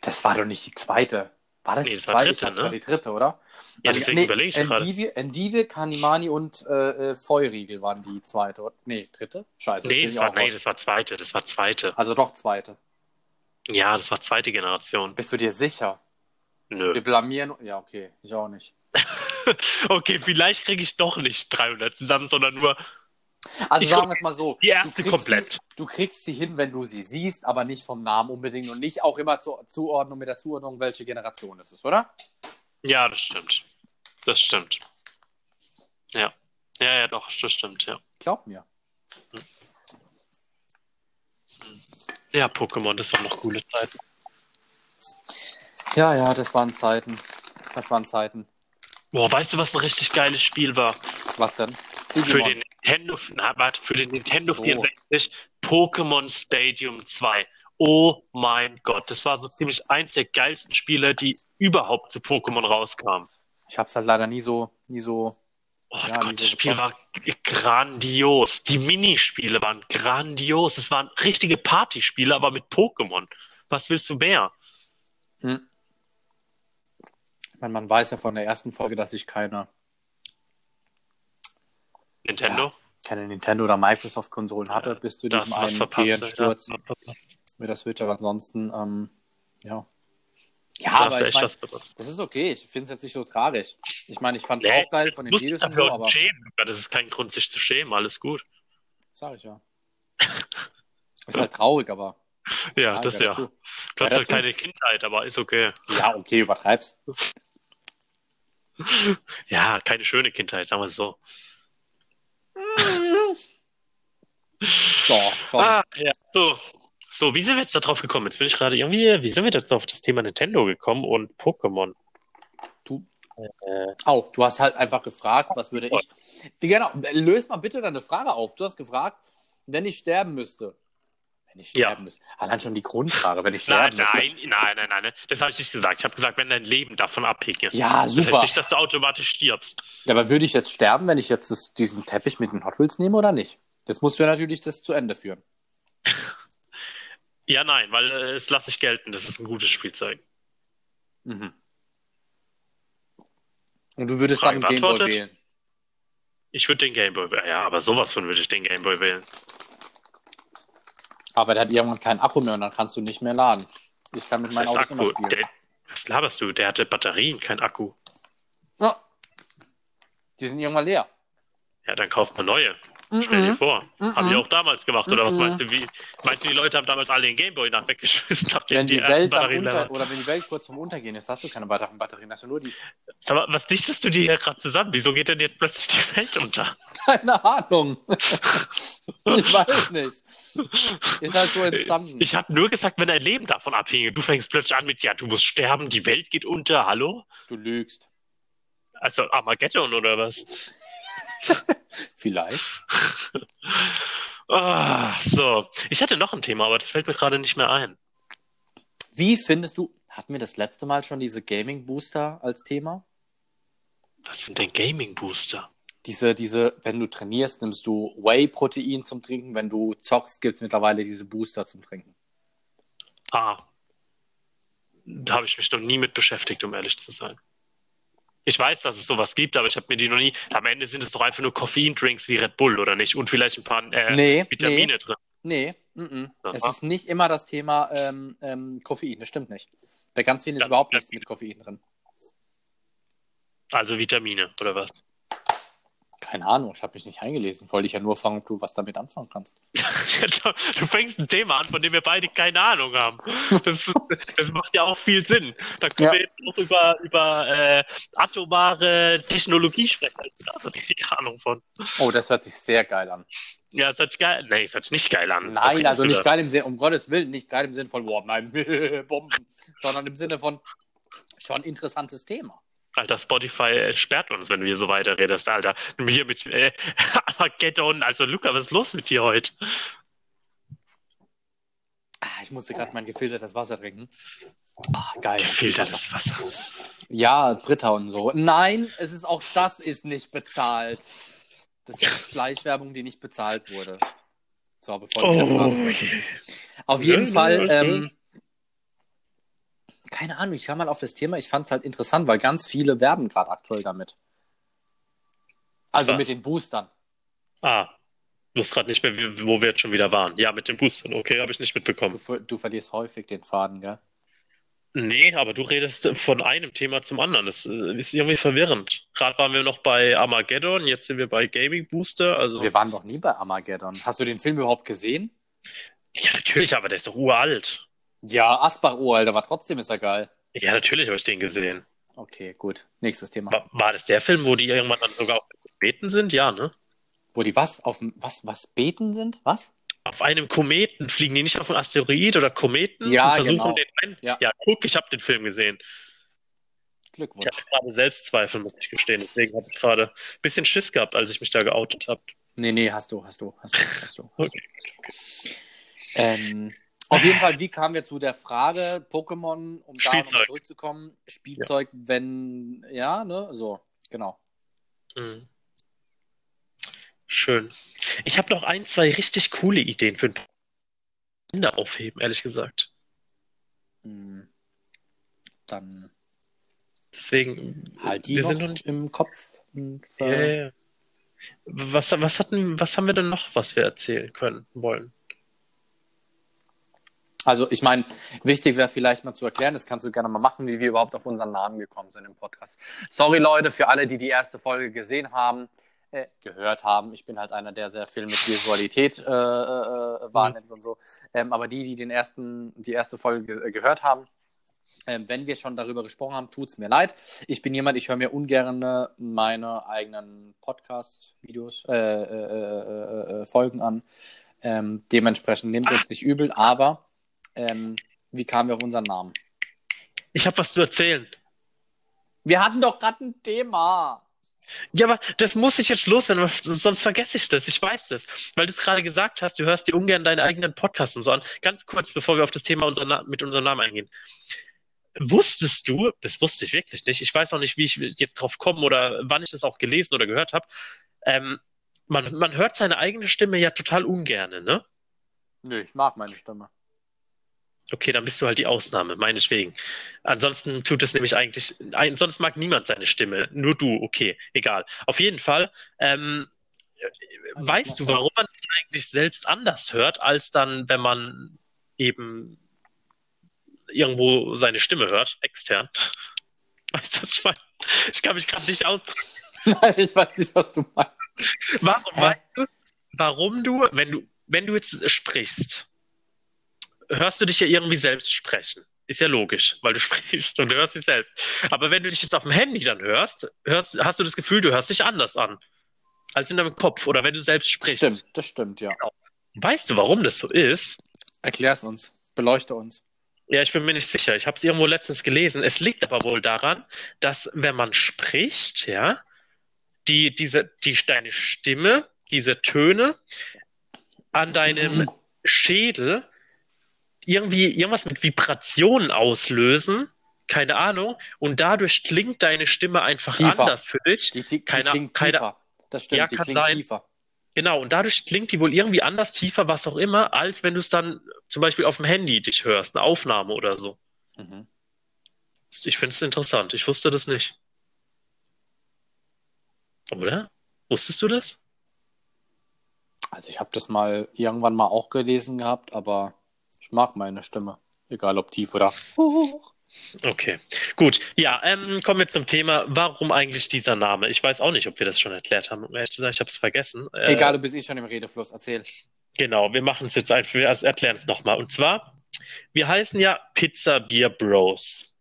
Das war doch nicht die zweite. War das Nee, die das zweite? dritte, glaub, das ne? war die dritte, oder? Ja, die- deswegen überlege ich gerade. Endive, Endive, Kanimani und äh, äh, Feuriegel waren die zweite. oder? Nee, dritte? Scheiße. Nee, das ich war, nee, raus. das war zweite, das war zweite. Also doch zweite. Ja, das war zweite Generation. Bist du dir sicher? Nö. Wir blamieren. Ja, okay. Ich auch nicht. *laughs* Okay, vielleicht kriege ich doch nicht 300 zusammen, sondern nur Also Ich sagen wir es mal so. die erste du kriegst komplett. Sie, du kriegst sie hin, wenn du sie siehst, aber nicht vom Namen unbedingt und nicht auch immer zur Zuordnung mit der Zuordnung, welche Generation es ist, oder? Ja, das stimmt. Das stimmt. Ja. Ja, ja, doch, das stimmt, ja. Glaub mir. Ja, Pokémon, das waren noch coole Zeiten. Ja, ja, das waren Zeiten. Das waren Zeiten. Boah, weißt du, was ein richtig geiles Spiel war? Was denn? Für den Nintendo, na, warte, für den Nintendo So. 64 Pokémon Stadium 2. Oh mein Gott, das war so ziemlich eins der geilsten Spiele, die überhaupt zu Pokémon rauskamen. Ich hab's halt leider nie so, nie so. Oh Ja, Gott, die das so Spiel war grandios. Die Minispiele waren grandios. Es waren richtige Partyspiele, aber mit Pokémon. Was willst du mehr? Hm. Ich meine, man weiß ja von der ersten Folge, dass ich keine, Nintendo? keine Nintendo oder Microsoft-Konsolen hatte, bis zu diesem einen verpasst. Sturz Ja. mit der Switch, aber ansonsten, ähm, ja. Ja, aber ich mein, das ist okay. Ich finde es jetzt nicht so tragisch. Ich meine, ich fand es Nee, auch geil von den Videos und so, aber schämen. Das ist kein Grund, sich zu schämen. Alles gut. sag ich ja. *laughs* Ist halt traurig, aber. Ja, das ja. dazu. Du hast halt keine Kindheit, aber ist okay. Ja, okay, übertreib's. *laughs* Ja, keine schöne Kindheit, sagen wir es so. Schon. Ah, ja. So. so, wie sind wir jetzt da drauf gekommen? Jetzt bin ich gerade irgendwie, wie sind wir jetzt auf das Thema Nintendo gekommen und Pokémon? Du. Äh, Oh, du hast halt einfach gefragt, was würde ich. Genau, löst mal bitte deine Frage auf. Du hast gefragt, wenn ich sterben müsste, Wenn ich sterben ja. müsste. Allein schon die Grundfrage, wenn ich sterben nein, nein, müsste. Nein, nein, nein, nein. Das habe ich nicht gesagt. Ich habe gesagt, wenn dein Leben davon abhängt. Ja, super. Das heißt nicht, dass du automatisch stirbst. Ja, aber würde ich jetzt sterben, wenn ich jetzt das, diesen Teppich mit den Hot Wheels nehme oder nicht? Jetzt musst du ja natürlich das zu Ende führen. *laughs* ja, nein, weil äh, es lasse ich gelten. Das ist ein gutes Spielzeug. Mhm. Und du würdest Frage dann den Gameboy wählen? Ich würde den Gameboy wählen. Ja, aber sowas von würde ich den Gameboy wählen. Aber der hat irgendwann keinen Akku mehr und dann kannst du nicht mehr laden. Ich kann mit meinem Auto immer spielen. Der, was laberst du? Der hatte Batterien, kein Akku. Ja. Die sind irgendwann leer. Ja, dann kauft man neue. Mm Stell dir vor. Mm Haben die auch damals gemacht, oder was meinst du? Wie, meinst du, die Leute haben damals alle den Gameboy nach weggeschmissen, *laughs* nachdem wenn die, die Welt unter, Oder wenn die Welt kurz vorm Untergehen ist, hast du keine weiteren Batterien, hast du nur die. Sag mal, was dichtest du dir hier gerade zusammen? Wieso geht denn jetzt plötzlich die Welt unter? *laughs* Keine Ahnung. *laughs* ich weiß nicht. Ist halt so entstanden. Ich habe nur gesagt, wenn dein Leben davon abhinge. Du fängst plötzlich an mit, ja, du musst sterben, die Welt geht unter, hallo? Du lügst. Also Armageddon oder was? *laughs* Vielleicht. oh, *laughs* so, ich hatte noch ein Thema, aber das fällt mir gerade nicht mehr ein. Wie findest du, hatten wir das letzte Mal schon diese Gaming Booster als Thema? Was sind denn Gaming Booster? Diese, diese, wenn du trainierst, nimmst du Whey-Protein zum Trinken. Wenn du zockst, gibt es mittlerweile diese Booster zum Trinken. Ah. Da habe ich mich noch nie mit beschäftigt, um ehrlich zu sein. Ich weiß, dass es sowas gibt, aber ich habe mir die noch nie. Am Ende sind es doch einfach nur Koffeindrinks wie Red Bull, oder nicht? Und vielleicht ein paar äh, nee, Vitamine nee, drin. Nee, m -m. es ist nicht immer das Thema ähm, ähm, Koffein, das stimmt nicht. Bei ganz vielen ist ja, überhaupt nichts mit Koffein drin. Also Vitamine, oder was? Keine Ahnung, ich habe mich nicht eingelesen. Wollte ich ja nur fragen, ob du was damit anfangen kannst. *laughs* du fängst ein Thema an, von dem wir beide keine Ahnung haben. Das, das macht ja auch viel Sinn. Da können ja. wir jetzt noch über, über äh, atomare Technologie sprechen. Da habe ich keine Ahnung von. Oh, das hört sich sehr geil an. Ja, es hört sich geil. Nee, es hört sich nicht geil an. Nein, also nicht geil im Sinne, um Gottes Willen, nicht geil im Sinne von, boah, nein, *laughs* Bomben, sondern im Sinne von schon interessantes Thema. Alter, Spotify sperrt uns, wenn du hier so weiterredest, Alter. Hier mit äh, *laughs* Armageddon. Also, Luca, was ist los mit dir heute? Ah, ich musste gerade mein gefiltertes Wasser trinken. Oh, geil. Gefiltertes Wasser. Ja, Britta und so. Nein, es ist auch das ist nicht bezahlt. Das ist *laughs* Fleischwerbung, die nicht bezahlt wurde. So, bevor oh. Auf jeden Fall. Ähm, keine Ahnung, ich kam mal auf das Thema, ich fand es halt interessant, weil ganz viele werben gerade aktuell damit. Also Was? mit den Boostern. Ah, du wusste gerade nicht mehr, wo wir jetzt schon wieder waren. Ja, mit den Boostern, okay, habe ich nicht mitbekommen. Du, du, verlierst häufig den Faden, gell? Nee, aber du redest von einem Thema zum anderen. Das äh, ist irgendwie verwirrend. Gerade waren wir noch bei Armageddon, jetzt sind wir bei Gaming Booster. Also... Wir waren noch nie bei Armageddon. Hast du den Film überhaupt gesehen? Ja, natürlich, aber der ist doch uralt. Ja, Asbach uralt, aber trotzdem ist er geil. Ja, natürlich habe ich den gesehen. Okay, gut. Nächstes Thema. War, war, das der Film, wo die irgendwann dann sogar auf Kometen sind? Ja, ne? Wo die was? Auf was, was beten sind? Was? Auf einem Kometen. Fliegen die nicht auf einen Asteroid oder Kometen? Ja, und versuchen genau. den ein... ja. ja, guck, ich habe den Film gesehen. Glückwunsch. Ich habe gerade Selbstzweifel, muss ich gestehen. Deswegen habe ich gerade ein bisschen Schiss gehabt, als ich mich da geoutet habe. Nee, nee, hast du, hast du, hast du, hast du. Hast *laughs* okay. du. Ähm, auf jeden Fall, wie kamen wir zu der Frage Pokémon, um da nochmal zurückzukommen? Spielzeug, ja. wenn, ja, ne, so, genau. Mhm. Schön. Ich habe noch ein, zwei richtig coole Ideen für Kinder aufheben, ehrlich gesagt. Mhm. Dann. Deswegen. Halt die wir sind noch im Kopf. Ja, ja. Was, was, hatten, was haben wir denn noch, was wir erzählen können wollen? Also ich meine, wichtig wäre vielleicht mal zu erklären, das kannst du gerne mal machen, wie wir überhaupt auf unseren Namen gekommen sind im Podcast. Sorry Leute, für alle, die die erste Folge gesehen haben, äh, gehört haben. Ich bin halt einer, der sehr viel mit Visualität äh, äh, wahrnimmt mhm. und so. Ähm, aber die, die den ersten, die erste Folge ge äh, gehört haben, ähm, wenn wir schon darüber gesprochen haben, tut es mir leid. Ich bin jemand, ich höre mir ungern meine eigenen Podcast-Videos, äh, äh, Folgen an. Ähm, dementsprechend nehmt uns nicht übel, aber ähm, wie kamen wir auf unseren Namen? Ich habe was zu erzählen. Wir hatten doch gerade ein Thema. Ja, aber das muss ich jetzt loswerden, sonst vergesse ich das. Ich weiß das. Weil du es gerade gesagt hast, du hörst dir ungern deinen eigenen Podcast und so an. Ganz kurz, bevor wir auf das Thema unser, mit unserem Namen eingehen. Wusstest du, das wusste ich wirklich nicht, ich weiß auch nicht, wie ich jetzt drauf komme oder wann ich das auch gelesen oder gehört habe, ähm, man, man hört seine eigene Stimme ja total ungerne, ne? Nö, ich mag meine Stimme. Okay, dann bist du halt die Ausnahme, meinetwegen. Ansonsten tut es nämlich eigentlich, sonst mag niemand seine Stimme, nur du, okay, egal. Auf jeden Fall, ähm, weißt du, warum man sich eigentlich selbst anders hört, als dann, wenn man eben irgendwo seine Stimme hört, extern? *laughs* Weißt du, was ich meine? Ich kann mich gerade nicht ausdrücken. Nein, ich weiß nicht, was du meinst. Warum, weißt du, warum du, wenn du, wenn du jetzt sprichst, hörst du dich ja irgendwie selbst sprechen. Ist ja logisch, weil du *laughs* sprichst und du hörst dich selbst. Aber wenn du dich jetzt auf dem Handy dann hörst, hörst, hast du das Gefühl, du hörst dich anders an. Als in deinem Kopf oder wenn du selbst sprichst. Stimmt, das stimmt, ja. Genau. Weißt du, warum das so ist? Erklär's uns. Beleuchte uns. Ja, ich bin mir nicht sicher. Ich habe es irgendwo letztens gelesen. Es liegt aber wohl daran, dass wenn man spricht, ja, die, diese, die, deine Stimme, diese Töne an deinem. Schädel irgendwie irgendwas mit Vibrationen auslösen, keine Ahnung, und dadurch klingt deine Stimme einfach tiefer. anders für dich. Die, die, keine, die klingt keine, tiefer. Das stimmt, ja, die klingt sein. tiefer. Genau, und dadurch klingt die wohl irgendwie anders, tiefer, was auch immer, als wenn du es dann zum Beispiel auf dem Handy dich hörst, eine Aufnahme oder so. Mhm. Ich finde es interessant. Ich wusste das nicht. Oder? Wusstest du das? Also ich habe das mal irgendwann mal auch gelesen gehabt, aber mag meine Stimme. Egal ob tief oder hoch. Okay, gut. Ja, ähm, kommen wir zum Thema, warum eigentlich dieser Name? Ich weiß auch nicht, ob wir das schon erklärt haben. Um ehrlich zu sagen, ich habe es vergessen. Äh, Egal, du bist eh schon im Redefluss. Erzähl. Genau, wir machen es jetzt einfach, wir erklären es nochmal. Und zwar, wir heißen ja Pizza Beer Bros.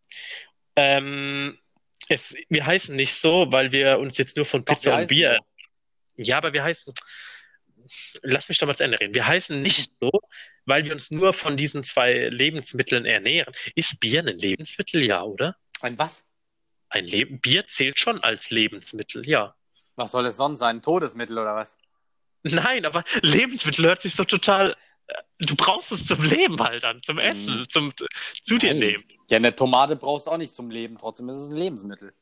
Ähm, es, wir heißen nicht so, weil wir uns jetzt nur von Pizza Doch, und Bier. So. Ja, aber wir heißen, lass mich doch mal zu Ende reden. Wir heißen nicht so, weil wir uns nur von diesen zwei Lebensmitteln ernähren. Ist Bier ein Lebensmittel? Ja, oder? Ein was? Ein Le Bier zählt schon als Lebensmittel, ja. Was soll es sonst sein? Ein Todesmittel oder was? Nein, aber Lebensmittel hört sich so total. Äh, du brauchst es zum Leben halt dann, zum Essen, hm. zum zu dir nehmen. Ja, eine Tomate brauchst du auch nicht zum Leben, trotzdem ist es ein Lebensmittel.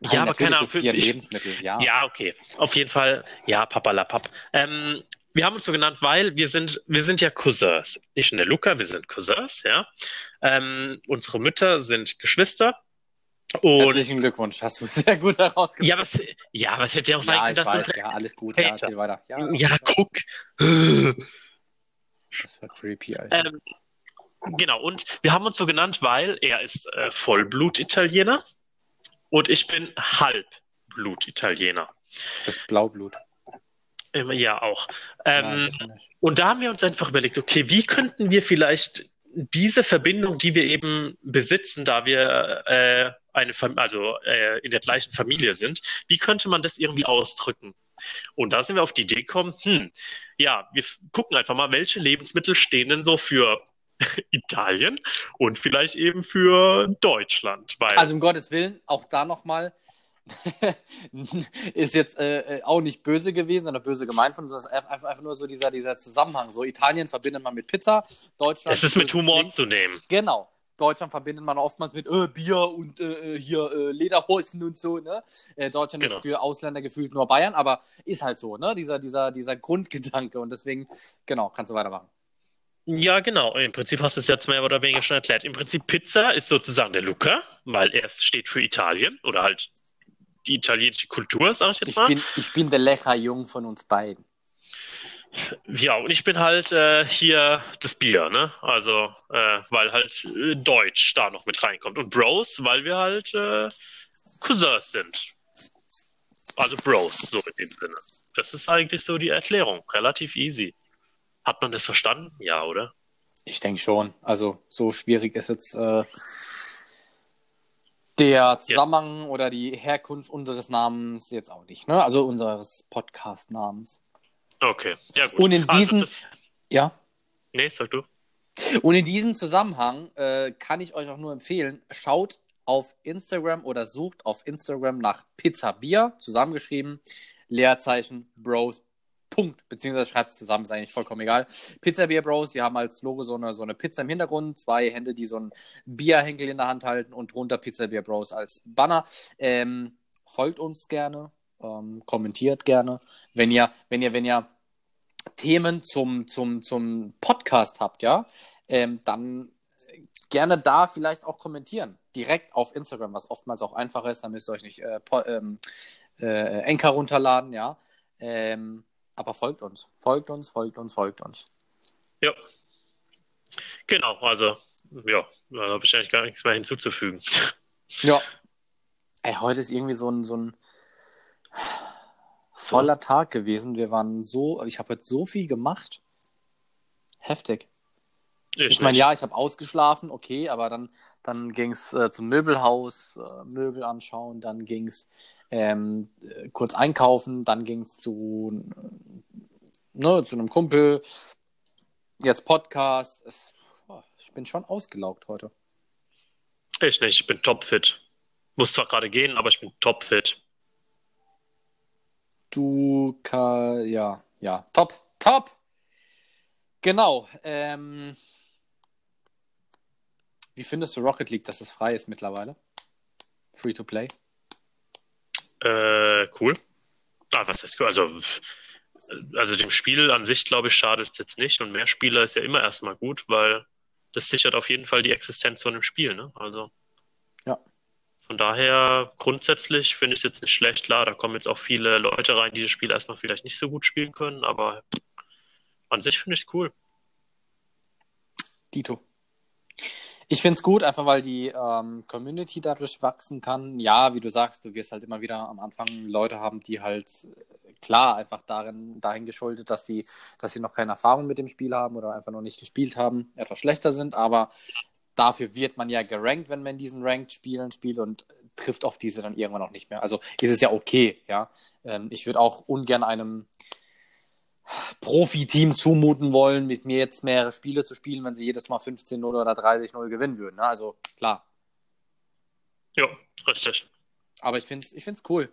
Nein, ja, aber keine Ahnung. Bier ein Lebensmittel, ja. Ja, okay. Auf jeden Fall, ja, papalapap. Ähm, wir haben uns so genannt, weil wir sind, wir sind ja Cousins. Ich und der Luca, wir sind Cousins, ja. Ähm, unsere Mütter sind Geschwister. Und Herzlichen Glückwunsch, hast du *laughs* sehr gut herausgefunden. Ja, was, ja, was hätte ja auch sein können, dass weiß, Ja, alles gut, ja, erzähl weiter. Ja, ja guck. Das war creepy, Alter. Ähm, genau, und wir haben uns so genannt, weil er ist äh, Vollblut-Italiener und ich bin Halbblut-Italiener. Das Blaublut. Ja, auch. Ähm, Nein, und da haben wir uns einfach überlegt, okay, wie könnten wir vielleicht diese Verbindung, die wir eben besitzen, da wir äh, eine Fam also äh, in der gleichen Familie sind, wie könnte man das irgendwie ausdrücken? Und da sind wir auf die Idee gekommen, hm, ja, wir gucken einfach mal, welche Lebensmittel stehen denn so für *laughs* Italien und vielleicht eben für Deutschland. Weil also um Gottes Willen, auch da nochmal, *laughs* ist jetzt äh, äh, auch nicht böse gewesen oder böse gemeint von uns. Ist einfach, einfach nur so dieser, dieser Zusammenhang. So Italien verbindet man mit Pizza, Deutschland. Es ist mit Humor Ding. zu nehmen. Genau. Deutschland verbindet man oftmals mit äh, Bier und äh, äh hier äh, Lederhosen und so. Ne? Äh, Deutschland genau. ist für Ausländer gefühlt nur Bayern, aber ist halt so, ne? Dieser, dieser, dieser Grundgedanke. Und deswegen, genau, kannst du weitermachen. Ja, genau. Im Prinzip hast du es jetzt mehr oder weniger schon erklärt. Im Prinzip Pizza ist sozusagen der Luca, weil er steht für Italien oder halt die italienische Kultur, sag ich jetzt ich mal. Bin, ich bin der lecker Jung von uns beiden. Ja, und ich bin halt äh, hier das Bier, ne? Also, äh, weil halt äh, Deutsch da noch mit reinkommt. Und Bros, weil wir halt äh, Cousins sind. Also Bros, so in dem Sinne. Das ist eigentlich so die Erklärung. Relativ easy. Hat man das verstanden? Ja, oder? Ich denke schon. Also, so schwierig ist jetzt äh, der Zusammenhang ja. oder die Herkunft unseres Namens jetzt auch nicht, ne? Also unseres Podcast-Namens. Okay, ja gut. Und in diesem, also das... ja? Nee, sag du. Und in diesem Zusammenhang äh, kann ich euch auch nur empfehlen, schaut auf Instagram oder sucht auf Instagram nach Pizza Bier, zusammengeschrieben, Leerzeichen Bros. Punkt, beziehungsweise schreibt es zusammen, ist eigentlich vollkommen egal. Pizza Beer Bros, wir haben als Logo so eine, so eine Pizza im Hintergrund, zwei Hände, die so einen Bierhenkel in der Hand halten und drunter Pizza Beer Bros als Banner. Ähm, folgt uns gerne, ähm, kommentiert gerne. Wenn ihr, wenn ihr, wenn ihr Themen zum, zum, zum Podcast habt, ja, ähm, dann gerne da vielleicht auch kommentieren. Direkt auf Instagram, was oftmals auch einfacher ist, dann müsst ihr euch nicht äh, ähm, äh, Enker runterladen, ja. Ähm, aber folgt uns, folgt uns, folgt uns, folgt uns. Ja. Genau, also, ja, da habe ich eigentlich gar nichts mehr hinzuzufügen. *laughs* Ja. Ey, heute ist irgendwie so ein, so ein voller Tag gewesen. Wir waren so, ich habe jetzt so viel gemacht. Heftig. Ich, ich meine, ja, ich habe ausgeschlafen, okay, aber dann, dann ging es äh, zum Möbelhaus, äh, Möbel anschauen, dann ging es ähm, äh, kurz einkaufen, dann ging es zu, ne, zu einem Kumpel, jetzt Podcast. Es, oh, ich bin schon ausgelaugt heute. Ich nicht, ich bin topfit. Muss zwar gerade gehen, aber ich bin topfit. Du, ja, ja, top, top. Genau. Ähm, wie findest du Rocket League, dass es frei ist mittlerweile? Free to play? Äh, cool. Ah, was heißt cool? Also, also dem Spiel an sich, glaube ich, schadet es jetzt nicht. Und mehr Spieler ist ja immer erstmal gut, weil das sichert auf jeden Fall die Existenz von dem Spiel. Ne? Also. Ja. Von daher, grundsätzlich finde ich es jetzt nicht schlecht. Klar, da kommen jetzt auch viele Leute rein, die das Spiel erstmal vielleicht nicht so gut spielen können, aber an sich finde ich es cool. Dito. Ich finde es gut, einfach weil die ähm, Community dadurch wachsen kann. Ja, wie du sagst, du wirst halt immer wieder am Anfang Leute haben, die halt äh, klar einfach darin, dahin geschuldet, dass sie, dass sie noch keine Erfahrung mit dem Spiel haben oder einfach noch nicht gespielt haben, etwas schlechter sind, aber dafür wird man ja gerankt, wenn man in diesen Ranked-Spielen spielt und trifft auf diese dann irgendwann auch nicht mehr. Also ist es ja okay, ja. Ähm, ich würde auch ungern einem Profi-Team zumuten wollen, mit mir jetzt mehrere Spiele zu spielen, wenn sie jedes Mal 15-0 oder 30-0 gewinnen würden. Ne? Also klar. Ja, richtig. Aber ich finde es ich find's cool.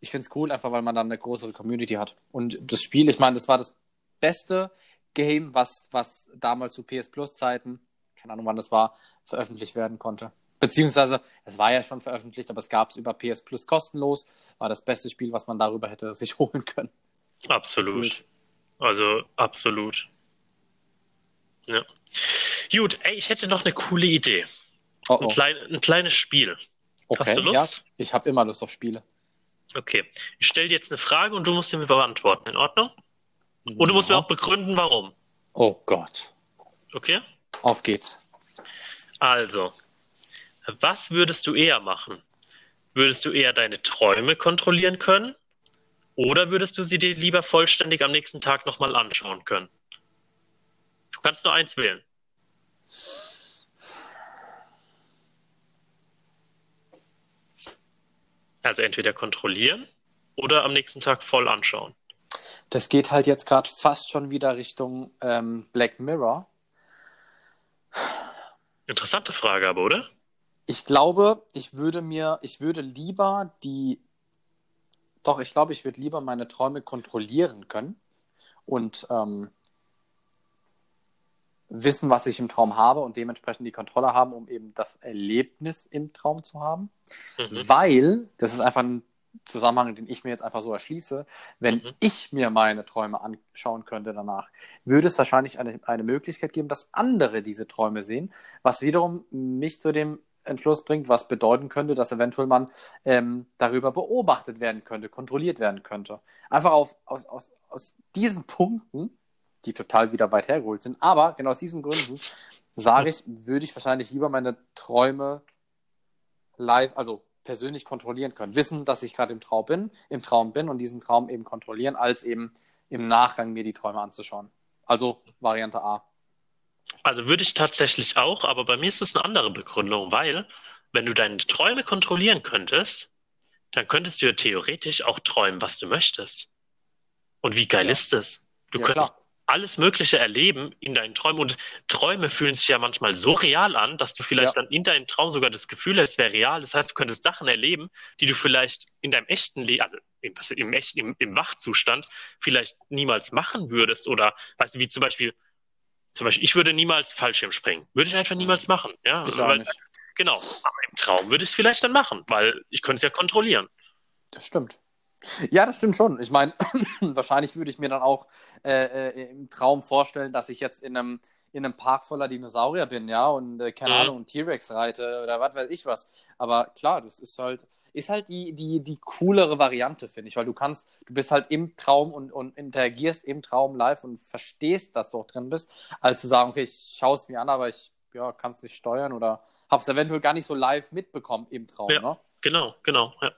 Ich finde es cool, einfach weil man dann eine größere Community hat. Und das Spiel, ich meine, das war das beste Game, was, was damals zu PS Plus-Zeiten, keine Ahnung wann das war, veröffentlicht werden konnte. Beziehungsweise, es war ja schon veröffentlicht, aber es gab es über PS Plus kostenlos. War das beste Spiel, was man darüber hätte sich *laughs* holen können. Absolut. Gefühlt. Also absolut. Ja. Gut, ey, ich hätte noch eine coole Idee. Oh, oh. Ein, klein, ein, kleines Spiel. Okay, Hast du Lust? Ja, ich habe immer Lust auf Spiele. Okay. Ich stelle dir jetzt eine Frage und du musst sie mir beantworten. In Ordnung? Und du musst mir auch begründen, warum. Oh Gott. Okay? Auf geht's. Also, was würdest du eher machen? Würdest du eher deine Träume kontrollieren können oder würdest du sie dir lieber vollständig am nächsten Tag nochmal anschauen können? Du kannst nur eins wählen. Also entweder kontrollieren oder am nächsten Tag voll anschauen. Das geht halt jetzt gerade fast schon wieder Richtung ähm, Black Mirror. Interessante Frage aber, oder? Ich glaube, ich würde mir, ich würde lieber die doch, ich glaube, ich würde lieber meine Träume kontrollieren können und ähm, wissen, was ich im Traum habe und dementsprechend die Kontrolle haben, um eben das Erlebnis im Traum zu haben. Mhm. Weil, das ist einfach ein Zusammenhang, den ich mir jetzt einfach so erschließe, wenn mhm. ich mir meine Träume anschauen könnte danach, würde es wahrscheinlich eine, eine Möglichkeit geben, dass andere diese Träume sehen, was wiederum mich zu dem Entschluss bringt, was bedeuten könnte, dass eventuell man ähm, darüber beobachtet werden könnte, kontrolliert werden könnte. Einfach auf, aus, aus, aus diesen Punkten, die total wieder weit hergeholt sind, aber genau aus diesen Gründen sage ich, würde ich wahrscheinlich lieber meine Träume live, also persönlich kontrollieren können. Wissen, dass ich gerade im Traum bin, im Traum bin und diesen Traum eben kontrollieren, als eben im Nachgang mir die Träume anzuschauen. Also Variante A. Also würde ich tatsächlich auch, aber bei mir ist es eine andere Begründung, weil wenn du deine Träume kontrollieren könntest, dann könntest du ja theoretisch auch träumen, was du möchtest. Und wie geil ja. ist das? Du, ja, könntest, alles Mögliche erleben in deinen Träumen. Und Träume fühlen sich ja manchmal so real an, dass du vielleicht ja. dann in deinem Traum sogar das Gefühl hast, es wäre real. Das heißt, du könntest Sachen erleben, die du vielleicht in deinem echten Leben, also im, im, im, im Wachzustand, vielleicht niemals machen würdest. Oder, weißt du, wie zum Beispiel, zum Beispiel, ich würde niemals Fallschirm springen. Würde ich einfach niemals machen. Ja, ich weil, genau. Aber im Traum würde ich es vielleicht dann machen, weil ich könnte es ja kontrollieren. Das stimmt. Ja, das stimmt schon. Ich meine, *clears throat* wahrscheinlich würde ich mir dann auch äh, äh, im Traum vorstellen, dass ich jetzt in einem, in einem Park voller Dinosaurier bin, ja, und äh, keine mhm. Ahnung, T-Rex reite oder was weiß ich was. Aber klar, das ist halt, ist halt die, die, die coolere Variante, finde ich, weil du kannst, du bist halt im Traum und, und interagierst im Traum live und verstehst, dass du auch drin bist, als zu sagen, okay, ich schaue es mir an, aber ich ja, kann es nicht steuern oder hab's eventuell gar nicht so live mitbekommen im Traum, ja. ne? Genau, genau. Ja.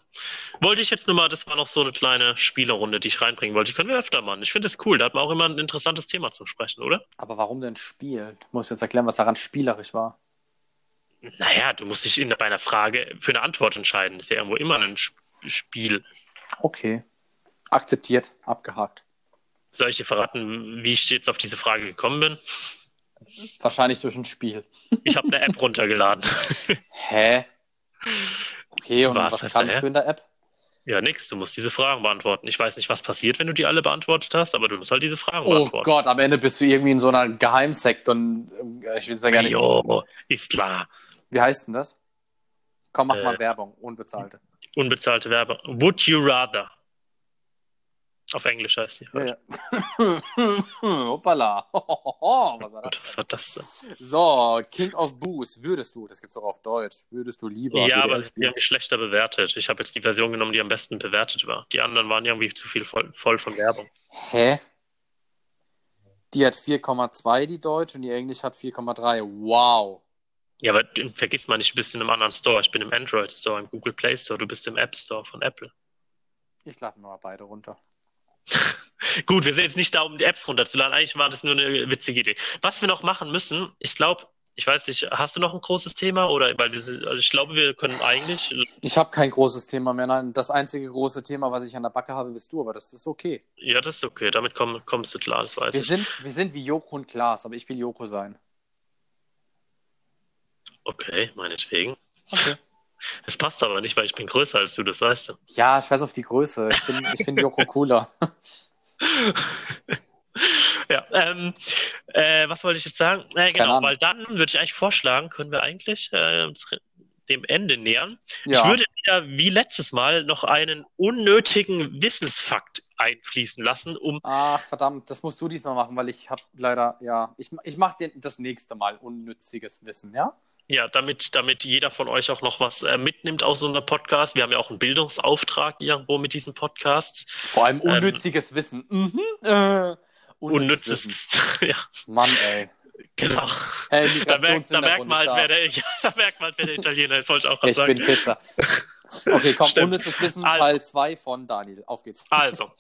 Wollte ich jetzt nur mal, das war noch so eine kleine Spielerrunde, die ich reinbringen wollte. Die können wir öfter machen. Ich finde das cool. Da hat man auch immer ein interessantes Thema zum Sprechen, oder? Aber warum denn Spiel? Du musst jetzt erklären, was daran spielerisch war. Naja, du musst dich in, bei einer Frage für eine Antwort entscheiden. Das ist ja irgendwo immer ein Spiel. Okay. Akzeptiert, abgehakt. Soll ich dir verraten, wie ich jetzt auf diese Frage gekommen bin? Wahrscheinlich durch ein Spiel. Ich habe eine App *laughs* runtergeladen. Hä? Okay, und was, was kannst du in der App? Ja, nix. Du musst diese Fragen beantworten. Ich weiß nicht, was passiert, wenn du die alle beantwortet hast, aber du musst halt diese Fragen oh beantworten. Oh Gott, am Ende bist du irgendwie in so einer Geheimsekt und äh, ich will es ja gar nicht. Jo, ist klar. Wie heißt denn das? Komm, mach äh, mal Werbung, unbezahlte. Unbezahlte Werbung. Would you rather? Auf Englisch heißt die. Ja, ja. *laughs* Hoppala. *laughs* was war das? Was war das denn? So, King of Booze, würdest du, das gibt's auch auf Deutsch, würdest du lieber. Ja, aber die haben mich schlechter bewertet. Ich habe jetzt die Version genommen, die am besten bewertet war. Die anderen waren irgendwie zu viel voll, voll von Werbung. Hä? Die hat 4,2, die Deutsch, und die Englisch hat 4,3. Wow. Ja, aber vergiss mal nicht, du bist in einem anderen Store. Ich bin im Android Store, im Google Play Store, du bist im App Store von Apple. Ich lade mal beide runter. *laughs* Gut, wir sind jetzt nicht da, um die Apps runterzuladen. Eigentlich war das nur eine witzige Idee. Was wir noch machen müssen, ich glaube, ich weiß nicht, hast du noch ein großes Thema oder weil wir sind, also ich glaube, wir können eigentlich. Ich habe kein großes Thema mehr. Nein, das einzige große Thema, was ich an der Backe habe, bist du, aber das ist okay. Ja, das ist okay. Damit komm, kommst du klar, das weiß wir ich. Sind, wir sind wie Joko und Klaas, aber ich will Joko sein. Okay, meinetwegen. Okay. *laughs* Das passt aber nicht, weil ich bin größer als du, das weißt du. Ja, ich weiß auf die Größe. Ich finde ich find Joko cooler. *laughs* ja, ähm, äh, was wollte ich jetzt sagen? Äh, genau, weil dann würde ich eigentlich vorschlagen, können wir eigentlich äh, dem Ende nähern. Ja. Ich würde wieder wie letztes Mal noch einen unnötigen Wissensfakt einfließen lassen, um. Ach, verdammt, das musst du diesmal machen, weil ich habe leider, ja, ich, ich mache das nächste Mal unnütziges Wissen, ja? Ja, damit, damit jeder von euch auch noch was äh, mitnimmt aus unserem Podcast. Wir haben ja auch einen Bildungsauftrag irgendwo mit diesem Podcast. Vor allem ähm, unnütziges ähm, Wissen. Mhm, äh, unnützes *laughs* Wissen. ja. Mann, ey. Genau. Hey, da, merkt, da, merkt man halt, wer der, *laughs* ja, da merkt man halt, wer der Italiener ist, wollte ich auch gerade sagen. Ich bin Pizza. *laughs* Okay, komm, Stimmt. unnützes Wissen, also, Teil 2 von Daniel. Auf geht's. Also,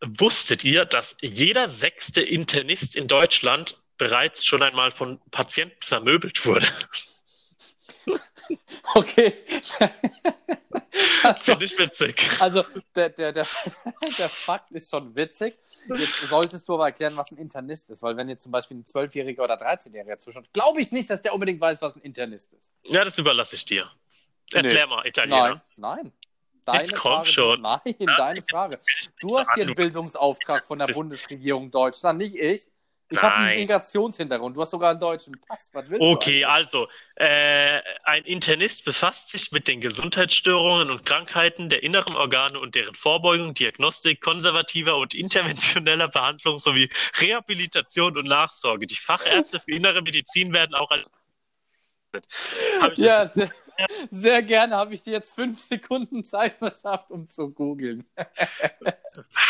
wusstet ihr, dass jeder sechste Internist in Deutschland bereits schon einmal von Patienten vermöbelt wurde. *laughs* Okay. also, Finde ich witzig. Also der, der, der, *laughs* der Fakt ist schon witzig. Jetzt solltest du aber erklären, was ein Internist ist, weil wenn jetzt zum Beispiel ein 12-Jähriger oder 13-Jähriger zuschaut, glaube ich nicht, dass der unbedingt weiß, was ein Internist ist. Ja, das überlasse ich dir. Erklär nee. mal, Italiener. Nein, nein. Deine Jetzt komm Frage. schon. Nein, ja, deine Frage. Du hast hier einen Bildungsauftrag von der Bundesregierung Deutschland, nicht ich. Ich habe einen Migrationshintergrund. Du hast sogar einen deutschen Pass. Was willst okay, du also äh, ein Internist befasst sich mit den Gesundheitsstörungen und Krankheiten der inneren Organe und deren Vorbeugung, Diagnostik, konservativer und interventioneller Behandlung sowie Rehabilitation und Nachsorge. Die Fachärzte für innere Medizin werden auch als ja, sehr, sehr gerne habe ich dir jetzt fünf Sekunden Zeit verschafft, um zu googeln.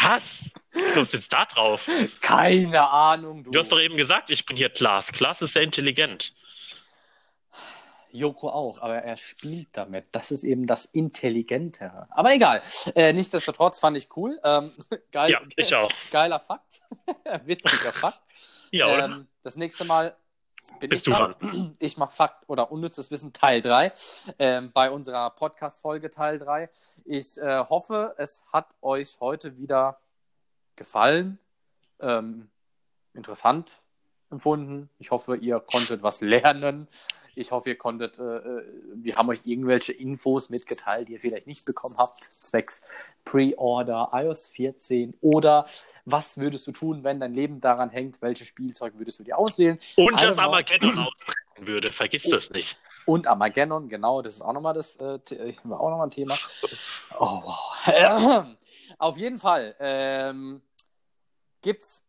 Was? Du kommst jetzt da drauf? Keine Ahnung. Du. du hast doch eben gesagt, ich bin hier Klaas. Klaas ist sehr intelligent. Joko auch, aber er spielt damit. Das ist eben das Intelligentere. Aber egal. Äh, nichtsdestotrotz fand ich cool. Ähm, *laughs* geil, ja, ich auch. Geiler Fakt. *laughs* Witziger Fakt. Ja, oder? Ähm, das nächste Mal bin Bist ich du dran? *clears throat* Ich mache Fakt oder unnützes Wissen Teil 3 ähm, bei unserer Podcast-Folge Teil 3. Ich äh, hoffe, es hat euch heute wieder gefallen. Ähm, interessant empfunden. Ich hoffe, ihr konntet was lernen. Ich hoffe, ihr konntet, äh, äh, wir haben euch irgendwelche Infos mitgeteilt, die ihr vielleicht nicht bekommen habt, zwecks Pre-Order, iOS 14 oder was würdest du tun, wenn dein Leben daran hängt, welches Spielzeug würdest du dir auswählen? Und das Armageddon *clears throat* ausbrechen würde, vergiss das nicht. Und Armageddon, genau, das ist auch nochmal das, äh, auch noch mal ein Thema. Oh, wow. *clears throat* Auf jeden Fall ähm, gibt es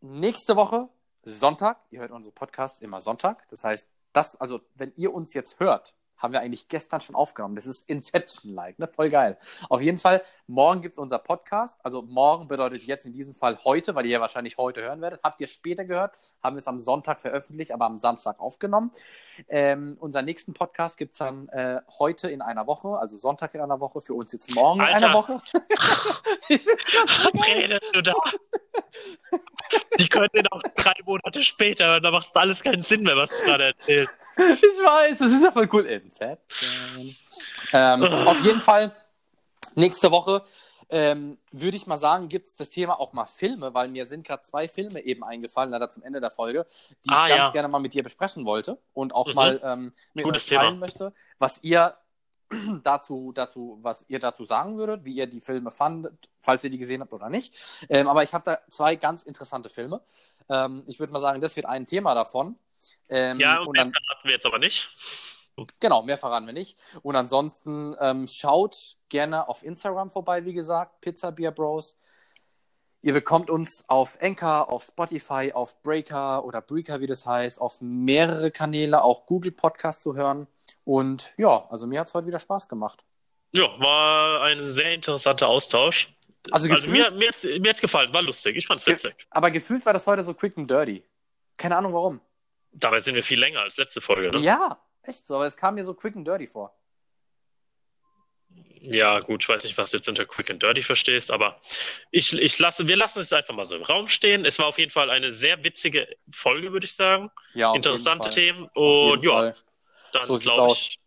nächste Woche Sonntag. Ihr hört unsere Podcast immer Sonntag. Das heißt, das, also wenn ihr uns jetzt hört, haben wir eigentlich gestern schon aufgenommen. Das ist Inception-like, ne? Voll geil. Auf jeden Fall, morgen gibt es unser Podcast. Also morgen bedeutet jetzt in diesem Fall heute, weil ihr ja wahrscheinlich heute hören werdet. Habt ihr später gehört, haben wir es am Sonntag veröffentlicht, aber am Samstag aufgenommen. Ähm, unseren nächsten Podcast gibt es dann äh, heute in einer Woche, also Sonntag in einer Woche, für uns jetzt morgen Alter. in einer Woche. *laughs* *laughs* Was redest du da? Die können den auch drei Monate später, da macht es alles keinen Sinn mehr, was du gerade erzählst. Ich weiß, das ist ja voll cool. Inception. Ähm, auf jeden Fall, nächste Woche ähm, würde ich mal sagen, gibt es das Thema auch mal Filme, weil mir sind gerade zwei Filme eben eingefallen, leider zum Ende der Folge, die ah, ich ganz ja. gerne mal mit dir besprechen wollte und auch mhm. mal ähm, mit Gutes euch teilen möchte, was ihr *clears throat* dazu, dazu, was ihr dazu sagen würdet, wie ihr die Filme fandet, falls ihr die gesehen habt oder nicht. Ähm, aber ich habe da zwei ganz interessante Filme. Ähm, ich würde mal sagen, das wird ein Thema davon. Ähm, ja, und, und dann, verraten wir jetzt aber nicht. Genau, mehr verraten wir nicht. Und ansonsten ähm, schaut gerne auf Instagram vorbei, wie gesagt, Pizza Beer Bros. Ihr bekommt uns auf Anchor, auf Spotify, auf Breaker oder Breaker, wie das heißt, auf mehrere Kanäle, auch Google Podcast zu hören. Und ja, also mir hat es heute wieder Spaß gemacht. Ja, war ein sehr interessanter Austausch. Also, also gefühlt, mir, mir, mir hat es gefallen, war lustig. Ich fand es witzig. Aber gefühlt war das heute so quick and dirty. Keine Ahnung warum. Dabei sind wir viel länger als letzte Folge, ne? Ja, echt so, aber es kam mir so quick and dirty vor. Ja, gut, ich weiß nicht, was du jetzt unter Quick and Dirty verstehst, aber ich, ich lasse, wir lassen es einfach mal so im Raum stehen. Es war auf jeden Fall eine sehr witzige Folge, würde ich sagen. Ja, Interessante Themen. Und ja, Fall. dann so glaube ich,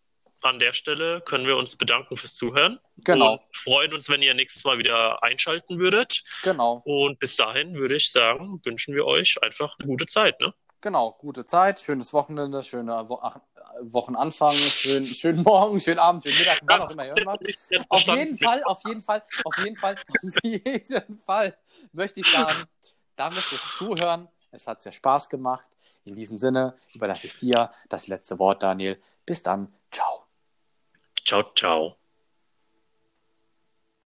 an der Stelle können wir uns bedanken fürs Zuhören. Genau. Und freuen uns, wenn ihr nächstes Mal wieder einschalten würdet. Genau. Und bis dahin würde ich sagen, wünschen wir euch einfach eine gute Zeit. Ne? Genau, gute Zeit, schönes Wochenende, schöner Wo Wochenanfang, schönen, schönen Morgen, schönen Abend, schönen Mittag, wann auch immer hören mag. Auf jeden Fall, auf jeden Fall, auf jeden Fall, auf *laughs* jeden Fall möchte ich sagen, danke fürs Zuhören. Es hat sehr Spaß gemacht. In diesem Sinne überlasse ich dir das letzte Wort, Daniel. Bis dann. Ciao. Ciao, ciao.